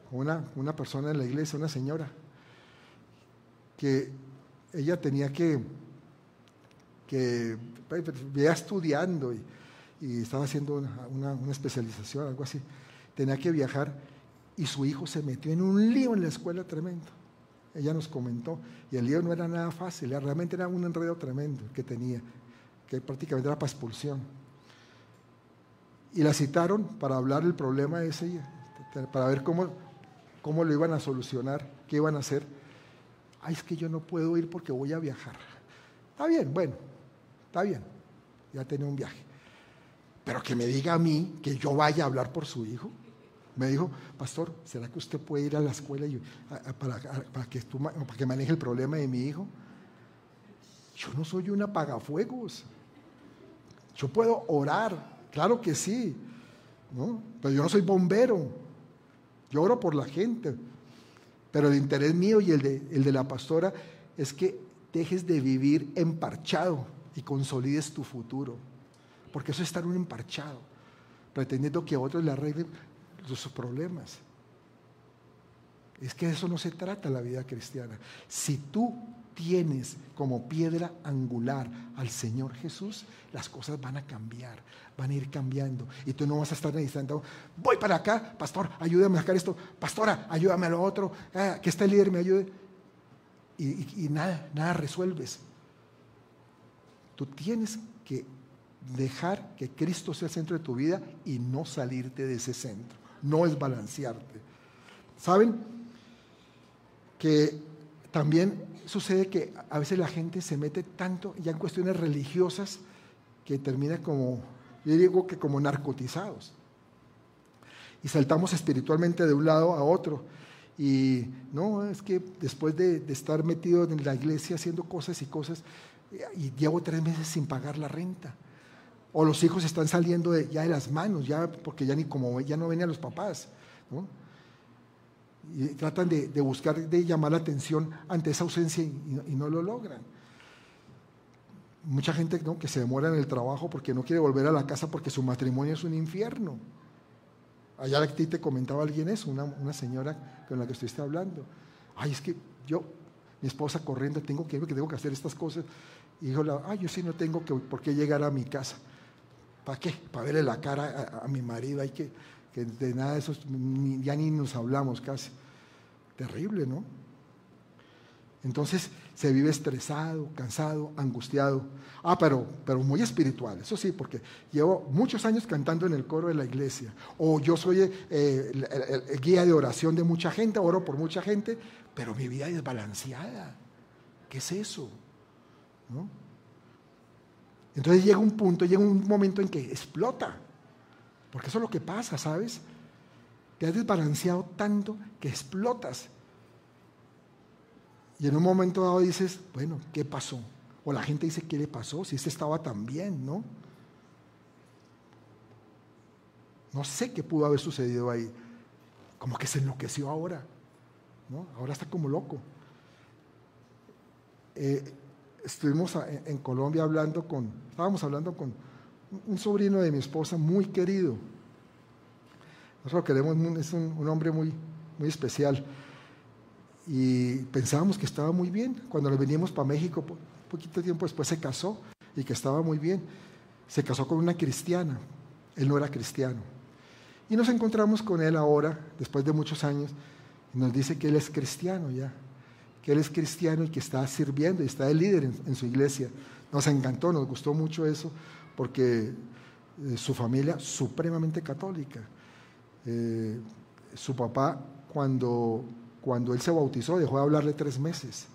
con una, persona en la iglesia, una señora, que ella tenía que, que pues, pues, estudiando y, estaba haciendo una, una, especialización, algo así, tenía que viajar y su hijo se metió en un lío en la escuela tremendo. Ella nos comentó, y el lío no era nada fácil, realmente era un enredo tremendo que tenía que prácticamente era para expulsión. Y la citaron para hablar del problema ese, para ver cómo, cómo lo iban a solucionar, qué iban a hacer. Ay, es que yo no puedo ir porque voy a viajar. Está bien, bueno, está bien, ya tenía un viaje. Pero que me diga a mí que yo vaya a hablar por su hijo. Me dijo, pastor, ¿será que usted puede ir a la escuela para, para, que para que maneje el problema de mi hijo? Yo no soy un apagafuegos. Yo puedo orar, claro que sí, ¿no? pero yo no soy bombero. Yo oro por la gente. Pero el interés mío y el de, el de la pastora es que dejes de vivir emparchado y consolides tu futuro. Porque eso es estar un emparchado, pretendiendo que otros le arreglen sus problemas. Es que de eso no se trata la vida cristiana. Si tú tienes como piedra angular al Señor Jesús, las cosas van a cambiar, van a ir cambiando. Y tú no vas a estar necesitando, voy para acá, pastor, ayúdame a sacar esto, pastora, ayúdame a lo otro, ah, que este líder me ayude. Y, y nada, nada resuelves. Tú tienes que dejar que Cristo sea el centro de tu vida y no salirte de ese centro, no es balancearte. ¿Saben? Que también sucede que a veces la gente se mete tanto ya en cuestiones religiosas que termina como, yo digo que como narcotizados. Y saltamos espiritualmente de un lado a otro. Y no, es que después de, estar metido en la iglesia haciendo cosas y cosas, y llevo tres meses sin pagar la renta. O los hijos están saliendo ya de las manos, ya porque ya ni como ya no venían los papás. ¿no? Y tratan de, buscar, de llamar la atención ante esa ausencia y, no lo logran. Mucha gente que se demora en el trabajo porque no quiere volver a la casa porque su matrimonio es un infierno. Allá a ti te comentaba alguien eso, una, señora con la que estuviste hablando. Ay, es que yo, mi esposa corriendo, tengo que, que tengo que hacer estas cosas. Y dijo, ay, yo sí no tengo que, por qué llegar a mi casa. ¿Para qué? Para verle la cara a mi marido. Hay que, que de nada de eso ya ni nos hablamos casi. Terrible, ¿no? Entonces se vive estresado, cansado, angustiado. Ah, pero, pero muy espiritual, eso sí, porque llevo muchos años cantando en el coro de la iglesia. O yo soy eh, el, guía de oración de mucha gente, oro por mucha gente, pero mi vida es balanceada. ¿Qué es eso? Entonces llega un punto, llega un momento en que explota. Porque eso es lo que pasa, ¿sabes? Te has desbalanceado tanto que explotas. Y en un momento dado dices, bueno, ¿qué pasó? O la gente dice, ¿qué le pasó? Si este estaba tan bien, ¿no? No sé qué pudo haber sucedido ahí. Como que se enloqueció ahora. ¿no? Ahora está como loco. Eh, estuvimos en Colombia hablando con, estábamos hablando con un sobrino de mi esposa muy querido. Nosotros lo queremos, es un, hombre muy, muy especial y pensábamos que estaba muy bien. Cuando le veníamos para México, poquito tiempo después se casó y que estaba muy bien. Se casó con una cristiana, él no era cristiano. Y nos encontramos con él ahora, después de muchos años, y nos dice que él es cristiano ya, que él es cristiano y que está sirviendo y está de líder en, su iglesia. Nos encantó, nos gustó mucho eso, porque eh, su familia supremamente católica. Eh, su papá, cuando cuando él se bautizó, dejó de hablarle tres meses.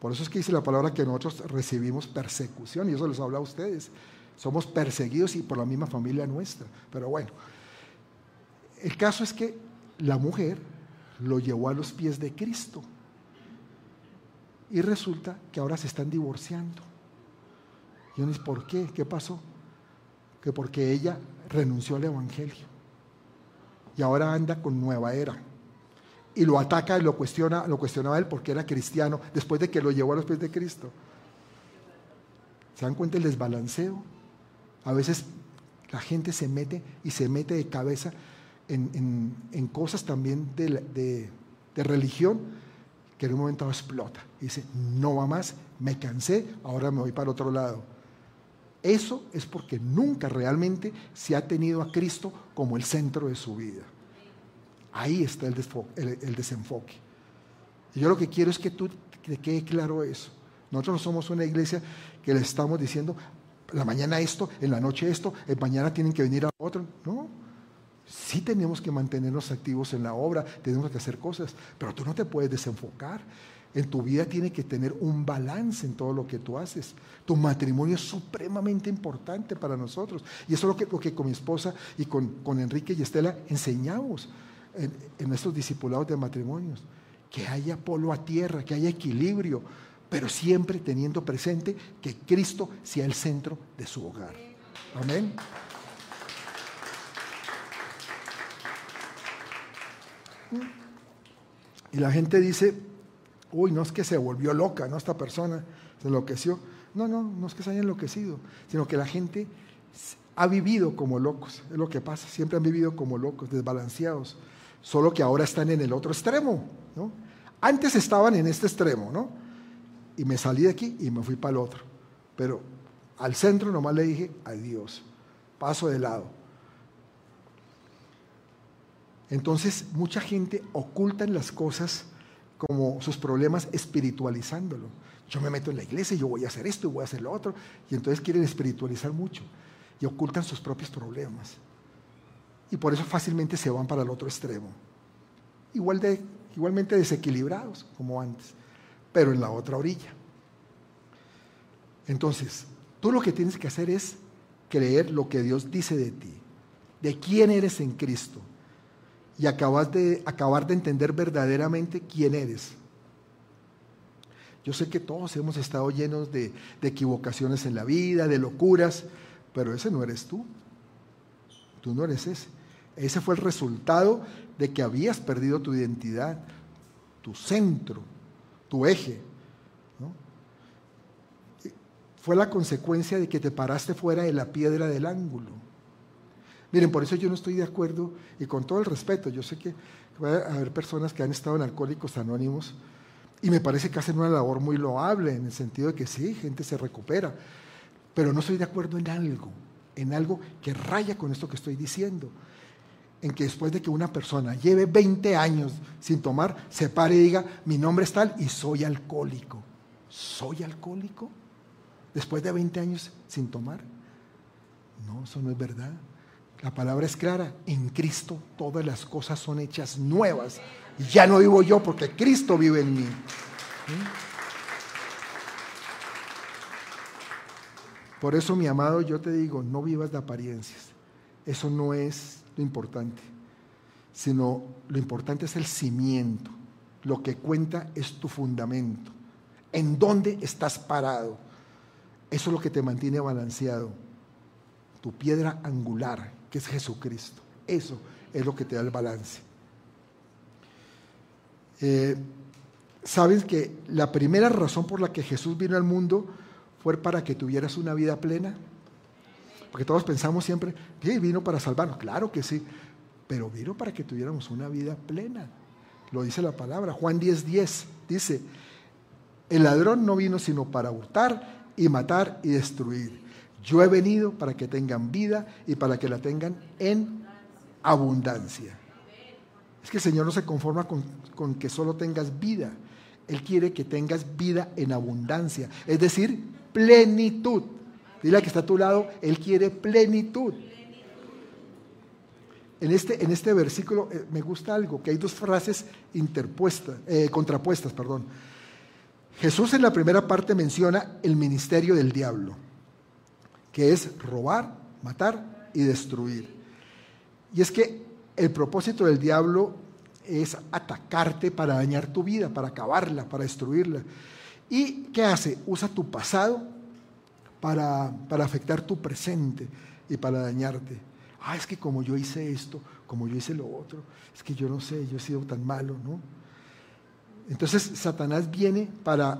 Por eso es que dice la palabra que nosotros recibimos persecución, y eso les habla a ustedes. Somos perseguidos y por la misma familia nuestra. Pero bueno, el caso es que la mujer lo llevó a los pies de Cristo. Y resulta que ahora se están divorciando. Y uno dice, ¿por qué? ¿Qué pasó? Que porque ella renunció al Evangelio. Y ahora anda con nueva era y lo ataca y lo cuestiona, lo cuestionaba él porque era cristiano, después de que lo llevó a los pies de Cristo. ¿Se dan cuenta el desbalanceo? A veces la gente se mete y se mete de cabeza en, cosas también de, de, religión que en un momento explota. Y dice, no va más, me cansé, ahora me voy para otro lado. Eso es porque nunca realmente se ha tenido a Cristo como el centro de su vida. Ahí está el, desenfoque. Y yo lo que quiero es que tú te quede claro eso. Nosotros no somos una iglesia que le estamos diciendo, la mañana esto, en la noche esto, en mañana tienen que venir a otro. No, sí tenemos que mantenernos activos en la obra, tenemos que hacer cosas, pero tú no te puedes desenfocar. En tu vida tiene que tener un balance en todo lo que tú haces. Tu matrimonio es supremamente importante para nosotros. Y eso es lo que, con mi esposa y con, con Enrique y Estela enseñamos en, en nuestros discipulados de matrimonios. Que haya polo a tierra, que haya equilibrio, pero siempre teniendo presente que Cristo sea el centro de su hogar. Amén. Y la gente dice, uy, no es que se volvió loca, ¿no? Esta persona se enloqueció. No, no, no es que se haya enloquecido, sino que la gente ha vivido como locos. Es lo que pasa, siempre han vivido como locos, desbalanceados solo que ahora están en el otro extremo. ¿no? Antes estaban en este extremo, ¿no? Y me salí de aquí y me fui para el otro. Pero al centro nomás le dije, adiós, paso de lado. Entonces mucha gente oculta en las cosas como sus problemas espiritualizándolo. Yo me meto en la iglesia yo voy a hacer esto y voy a hacer lo otro. Y entonces quieren espiritualizar mucho y ocultan sus propios problemas y por eso fácilmente se van para el otro extremo. Igual de, igualmente desequilibrados como antes, pero en la otra orilla. Entonces, tú lo que tienes que hacer es creer lo que Dios dice de ti, de quién eres en Cristo, y acabar de, acabar de entender verdaderamente quién eres. Yo sé que todos hemos estado llenos de, de equivocaciones en la vida, de locuras, pero ese no eres tú. Tú no eres ese. Ese fue el resultado de que habías perdido tu identidad, tu centro, tu eje. Fue la consecuencia de que te paraste fuera de la piedra del ángulo. Miren, por eso yo no estoy de acuerdo, y con todo el respeto, yo sé que va a haber personas que han estado en alcohólicos anónimos, y me parece que hacen una labor muy loable, en el sentido de que sí, gente se recupera, pero no estoy de acuerdo en algo, en algo que raya con esto que estoy diciendo. en que después de que una persona lleve 20 años sin tomar, se pare y diga, mi nombre es tal y soy alcohólico. ¿Soy alcohólico? Después de 20 años sin tomar. No, eso no es verdad. La palabra es clara, en Cristo todas las cosas son hechas nuevas. Y ya no vivo yo porque Cristo vive en mí. Por eso, mi amado, yo te digo, no vivas de apariencias. Eso no es lo importante, sino lo importante es el cimiento. Lo que cuenta es tu fundamento. ¿En dónde estás parado? Eso es lo que te mantiene balanceado. Tu piedra angular, que es Jesucristo. Eso es lo que te da el balance. Eh, Sabes que la primera razón por la que Jesús vino al mundo fue para que tuvieras una vida plena. Porque todos pensamos siempre, sí, vino para salvarnos. Claro que sí, pero vino para que tuviéramos una vida plena. Lo dice la palabra. Juan 10:10 10, dice, el ladrón no vino sino para hurtar y matar y destruir. Yo he venido para que tengan vida y para que la tengan en abundancia. Es que el Señor no se conforma con, con que solo tengas vida. Él quiere que tengas vida en abundancia, es decir, plenitud. Dile a que está a tu lado, Él quiere plenitud. En este, en este versículo eh, me gusta algo, que hay dos frases interpuestas, eh, contrapuestas. Perdón. Jesús en la primera parte menciona el ministerio del diablo, que es robar, matar y destruir. Y es que el propósito del diablo es atacarte para dañar tu vida, para acabarla, para destruirla. ¿Y qué hace? Usa tu pasado para, para afectar tu presente y para dañarte. Ah, es que como yo hice esto, como yo hice lo otro, es que yo no sé, yo he sido tan malo, ¿no? Entonces Satanás viene para,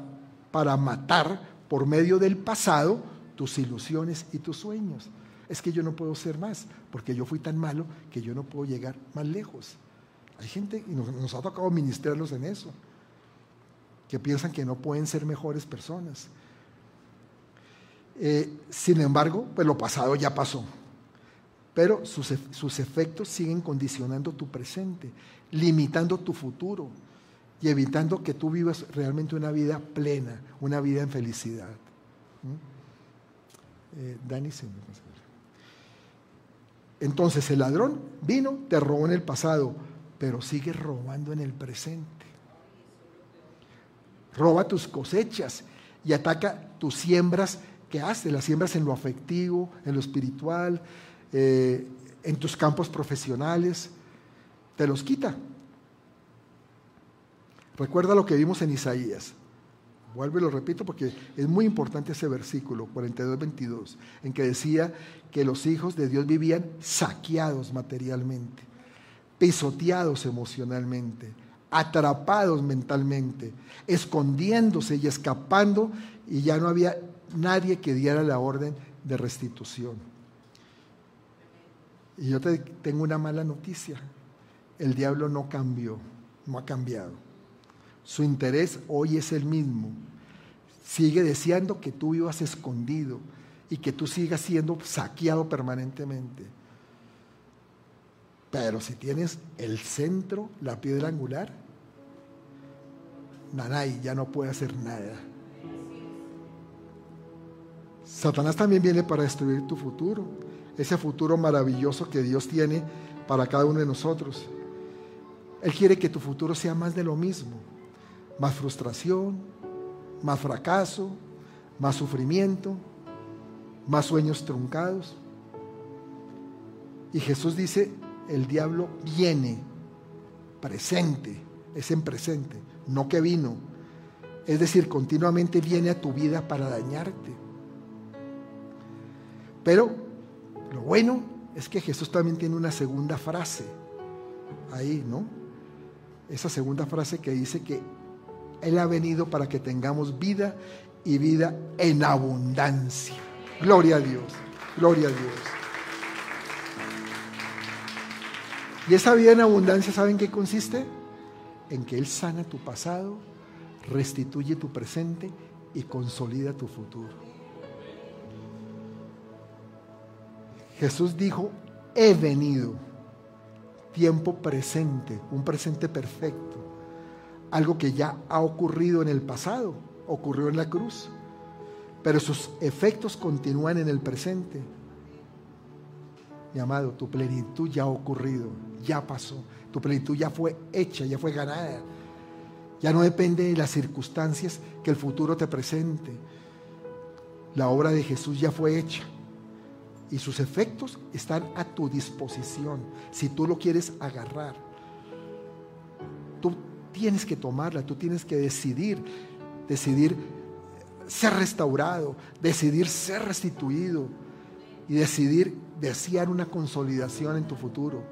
para matar por medio del pasado tus ilusiones y tus sueños. Es que yo no puedo ser más, porque yo fui tan malo que yo no puedo llegar más lejos. Hay gente, y nos, ha tocado ministrarlos en eso, que piensan que no pueden ser mejores personas. Eh, sin embargo, pues lo pasado ya pasó. Pero sus, sus, efectos siguen condicionando tu presente, limitando tu futuro y evitando que tú vivas realmente una vida plena, una vida en felicidad. Eh, Dani, Entonces el ladrón vino, te robó en el pasado, pero sigue robando en el presente. Roba tus cosechas y ataca tus siembras que hace, las siembras en lo afectivo, en lo espiritual, eh, en tus campos profesionales, te los quita. Recuerda lo que vimos en Isaías. Vuelvo y lo repito porque es muy importante ese versículo 42-22, en que decía que los hijos de Dios vivían saqueados materialmente pisoteados emocionalmente, atrapados mentalmente, escondiéndose y escapando y ya no había nadie que diera la orden de restitución. Y yo te tengo una mala noticia. El diablo no cambió, no ha cambiado. Su interés hoy es el mismo. Sigue deseando que tú vivas escondido y que tú sigas siendo saqueado permanentemente. Pero si tienes el centro, la piedra angular, Nanay ya no puede hacer nada. Satanás también viene para destruir tu futuro, ese futuro maravilloso que Dios tiene para cada uno de nosotros. Él quiere que tu futuro sea más de lo mismo, más frustración, más fracaso, más sufrimiento, más sueños truncados. Y Jesús dice, el diablo viene presente, es en presente, no que vino. Es decir, continuamente viene a tu vida para dañarte. Pero lo bueno es que Jesús también tiene una segunda frase ahí, ¿no? Esa segunda frase que dice que Él ha venido para que tengamos vida y vida en abundancia. Gloria a Dios, gloria a Dios. Y esa vida en abundancia, ¿saben qué consiste? En que Él sana tu pasado, restituye tu presente y consolida tu futuro. Jesús dijo, he venido. tiempo presente, un presente perfecto, algo que ya ha ocurrido en el pasado, ocurrió en la cruz, pero sus efectos continúan en el presente. Mi amado, tu plenitud ya ha ocurrido, ya pasó, tu plenitud ya fue hecha, ya fue ganada. Ya no depende de las circunstancias que el futuro te presente. La obra de Jesús ya fue hecha y sus efectos están a tu disposición si tú lo quieres agarrar. Tú tienes que tomarla, tú tienes que decidir, decidir ser restaurado, decidir ser restituido y decidir desear una consolidación en tu futuro.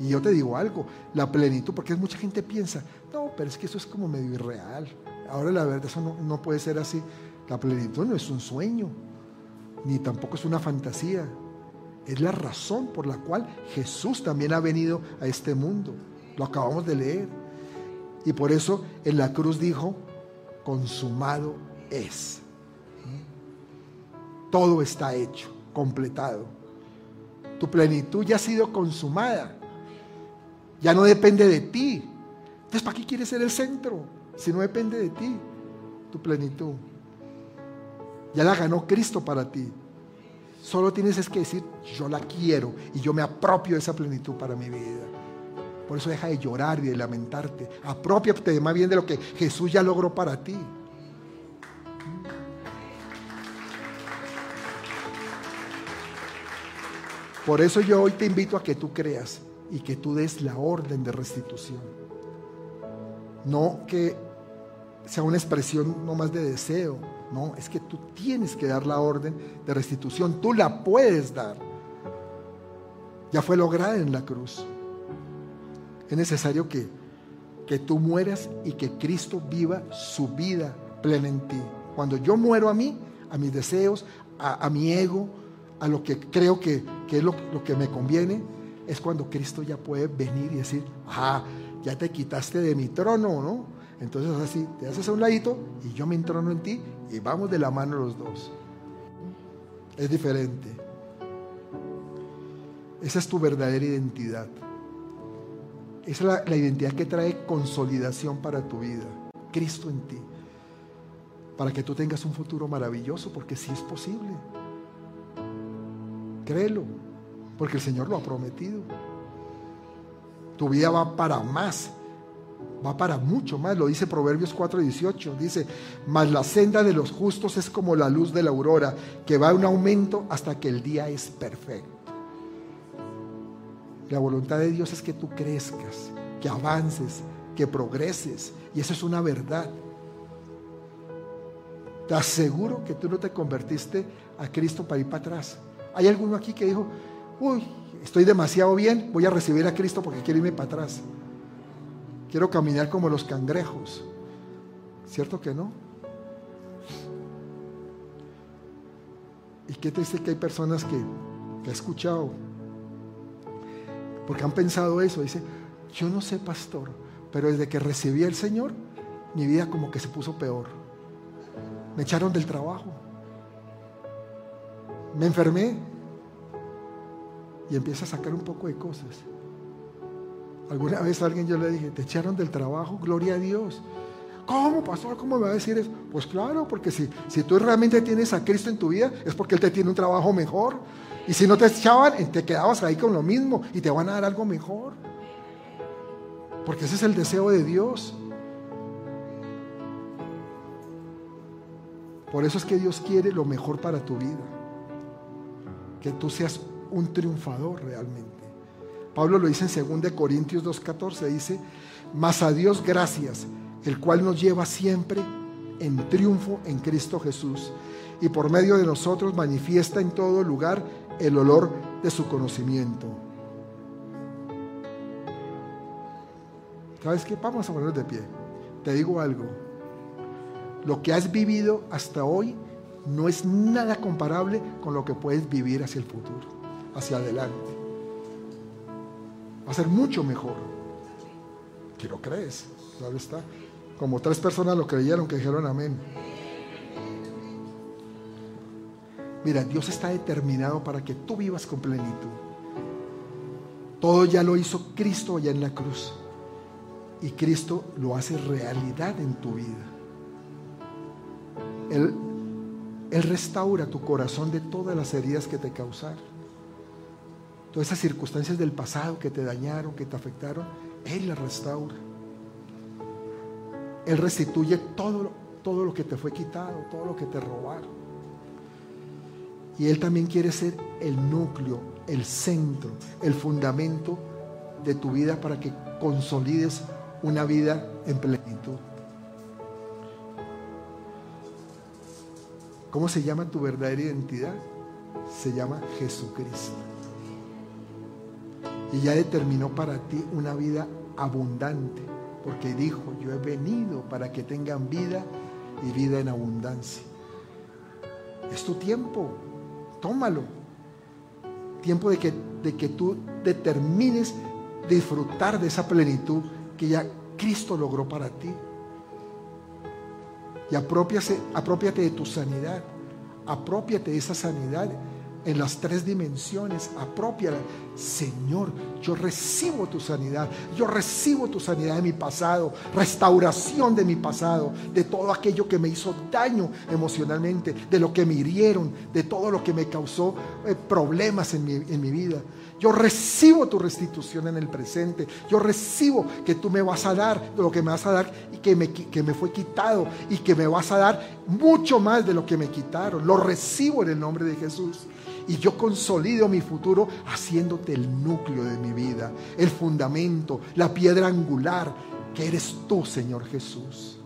Y yo te digo algo, la plenitud, porque mucha gente piensa, no, pero es que eso es como medio irreal. Ahora la verdad, eso no, no puede ser así. La plenitud no es un sueño, ni tampoco es una fantasía. Es la razón por la cual Jesús también ha venido a este mundo. Lo acabamos de leer. Y por eso en la cruz dijo, consumado es. Todo está hecho, completado. Tu plenitud ya ha sido consumada. Ya no depende de ti. Entonces, ¿para qué quieres ser el centro? Si no depende de ti, tu plenitud. Ya la ganó Cristo para ti. Solo tienes es que decir, yo la quiero y yo me apropio de esa plenitud para mi vida. Por eso deja de llorar y de lamentarte. Apropiate más bien de lo que Jesús ya logró para ti. Por eso yo hoy te invito a que tú creas y que tú des la orden de restitución. No que sea una expresión no más de deseo, no, es que tú tienes que dar la orden de restitución, tú la puedes dar. Ya fue lograda en la cruz. Es necesario que, que tú mueras y que Cristo viva su vida plena en ti. Cuando yo muero a mí, a mis deseos, a, mi ego, a lo que creo que, es lo, lo, que me conviene, es cuando Cristo ya puede venir y decir, ah, ya te quitaste de mi trono, ¿no? Entonces así, te haces a un ladito y yo me entrono en ti y vamos de la mano los dos. Es diferente. Esa es tu verdadera identidad. Esa es la, la, identidad que trae consolidación para tu vida. Cristo en ti. Para que tú tengas un futuro maravilloso, porque sí es posible. Créelo, porque el Señor lo ha prometido. Tu vida va para más va para mucho más, lo dice Proverbios 4:18, dice, mas la senda de los justos es como la luz de la aurora, que va en aumento hasta que el día es perfecto. La voluntad de Dios es que tú crezcas, que avances, que progreses, y eso es una verdad. Te aseguro que tú no te convertiste a Cristo para ir para atrás. Hay alguno aquí que dijo, uy, estoy demasiado bien, voy a recibir a Cristo porque quiero irme para atrás. Quiero caminar como los cangrejos. ¿Cierto que no? Y qué triste que hay personas que, que he escuchado, porque han pensado eso. Dice, yo no sé, pastor, pero desde que recibí al Señor, mi vida como que se puso peor. Me echaron del trabajo. Me enfermé. Y empieza a sacar un poco de cosas. Alguna vez a alguien yo le dije, te echaron del trabajo, gloria a Dios. ¿Cómo, pastor? ¿Cómo me va a decir eso? Pues claro, porque si, si tú realmente tienes a Cristo en tu vida, es porque Él te tiene un trabajo mejor. Y si no te echaban, eh, te quedabas ahí con lo mismo y te van a dar algo mejor. Porque ese es el deseo de Dios. Por eso es que Dios quiere lo mejor para tu vida. Que tú seas un triunfador realmente. Pablo lo dice en 2 Corintios 2.14, dice, mas a Dios gracias, el cual nos lleva siempre en triunfo en Cristo Jesús, y por medio de nosotros manifiesta en todo lugar el olor de su conocimiento. ¿Sabes qué? Vamos a ponernos de pie. Te digo algo. Lo que has vivido hasta hoy no es nada comparable con lo que puedes vivir hacia el futuro, hacia adelante. Va a ser mucho mejor. Que lo crees, claro está. Como tres personas lo creyeron, que dijeron amén. Mira, Dios está determinado para que tú vivas con plenitud. Todo ya lo hizo Cristo allá en la cruz. Y Cristo lo hace realidad en tu vida. Él, Él restaura tu corazón de todas las heridas que te causaron. Todas esas circunstancias del pasado que te dañaron, que te afectaron, Él las restaura. Él restituye todo, todo lo que te fue quitado, todo lo que te robaron. Y Él también quiere ser el núcleo, el centro, el fundamento de tu vida para que consolides una vida en plenitud. ¿Cómo se llama tu verdadera identidad? Se llama Jesucristo. Y ya determinó para ti una vida abundante, porque dijo, yo he venido para que tengan vida y vida en abundancia. Es tu tiempo, tómalo. Tiempo de que, de que tú determines disfrutar de esa plenitud que ya Cristo logró para ti. Y apropiate de tu sanidad. Apropiate de esa sanidad en las tres dimensiones. Apropiala. Señor, yo recibo tu sanidad. Yo recibo tu sanidad de mi pasado. Restauración de mi pasado. De todo aquello que me hizo daño emocionalmente. De lo que me hirieron. De todo lo que me causó eh, problemas en mi, en mi vida. Yo recibo tu restitución en el presente. Yo recibo que tú me vas a dar lo que me vas a dar y que me, que me fue quitado y que me vas a dar mucho más de lo que me quitaron. Lo recibo en el nombre de Jesús. Y yo consolido mi futuro haciéndote el núcleo de mi vida, el fundamento, la piedra angular que eres tú, Señor Jesús.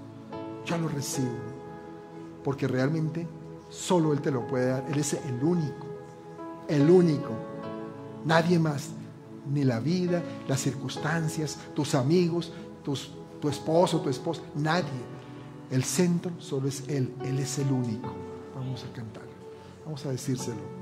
Yo lo recibo. Porque realmente solo Él te lo puede dar. Él es el único. El único Nadie más. Ni la vida, las circunstancias, tus amigos, tu esposo, tu esposa, nadie. El centro solo es Él. Él es el único. Vamos a cantar. Vamos a decírselo.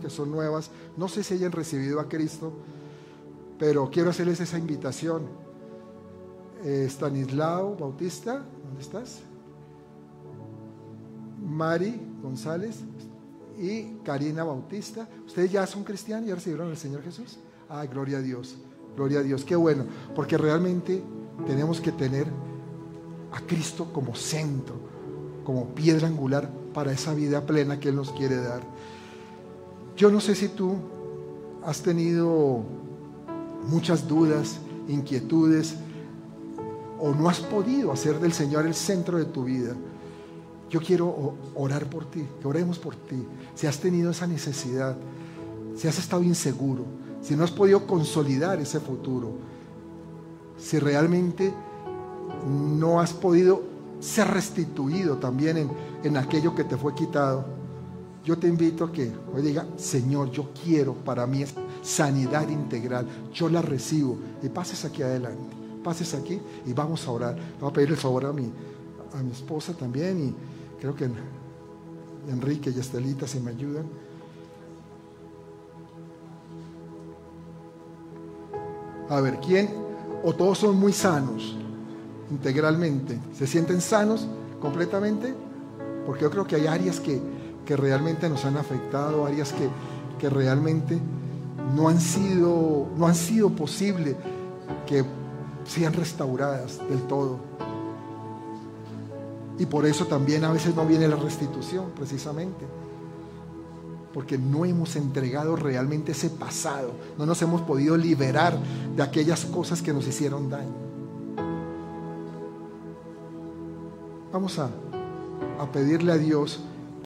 que son nuevas. No sé si hayan recibido a Cristo, pero quiero hacerles esa invitación. Eh, Stanislao Bautista, ¿dónde estás? Mari González y Karina Bautista. ¿Ustedes ya son cristianos? ¿Ya recibieron al Señor Jesús? Ah, gloria a Dios. Gloria a Dios. Qué bueno. Porque realmente tenemos que tener a Cristo como centro, como piedra angular para esa vida plena que Él nos quiere dar. Yo no sé si tú has tenido muchas dudas, inquietudes o no has podido hacer del Señor el centro de tu vida, yo quiero orar por ti, que oremos por ti. Si has tenido esa necesidad, si has estado inseguro, si no has podido consolidar ese futuro, si realmente no has podido ser restituido también en, en aquello que te fue quitado, yo te invito a que hoy diga, Señor, yo quiero para mí sanidad integral, yo la recibo y pases aquí adelante, pases aquí y vamos a orar. Voy a pedir el favor a mi, a mi esposa también y creo que Enrique y Estelita se me ayudan. A ver, ¿quién o todos son muy sanos integralmente? ¿Se sienten sanos completamente? Porque yo creo que hay áreas que, que realmente nos han afectado, áreas que, que realmente no han sido, no han sido posible que sean restauradas del todo. Y por eso también a veces no viene la restitución, precisamente. Porque no hemos entregado realmente ese pasado. No nos hemos podido liberar de aquellas cosas que nos hicieron daño. Vamos a, a pedirle a Dios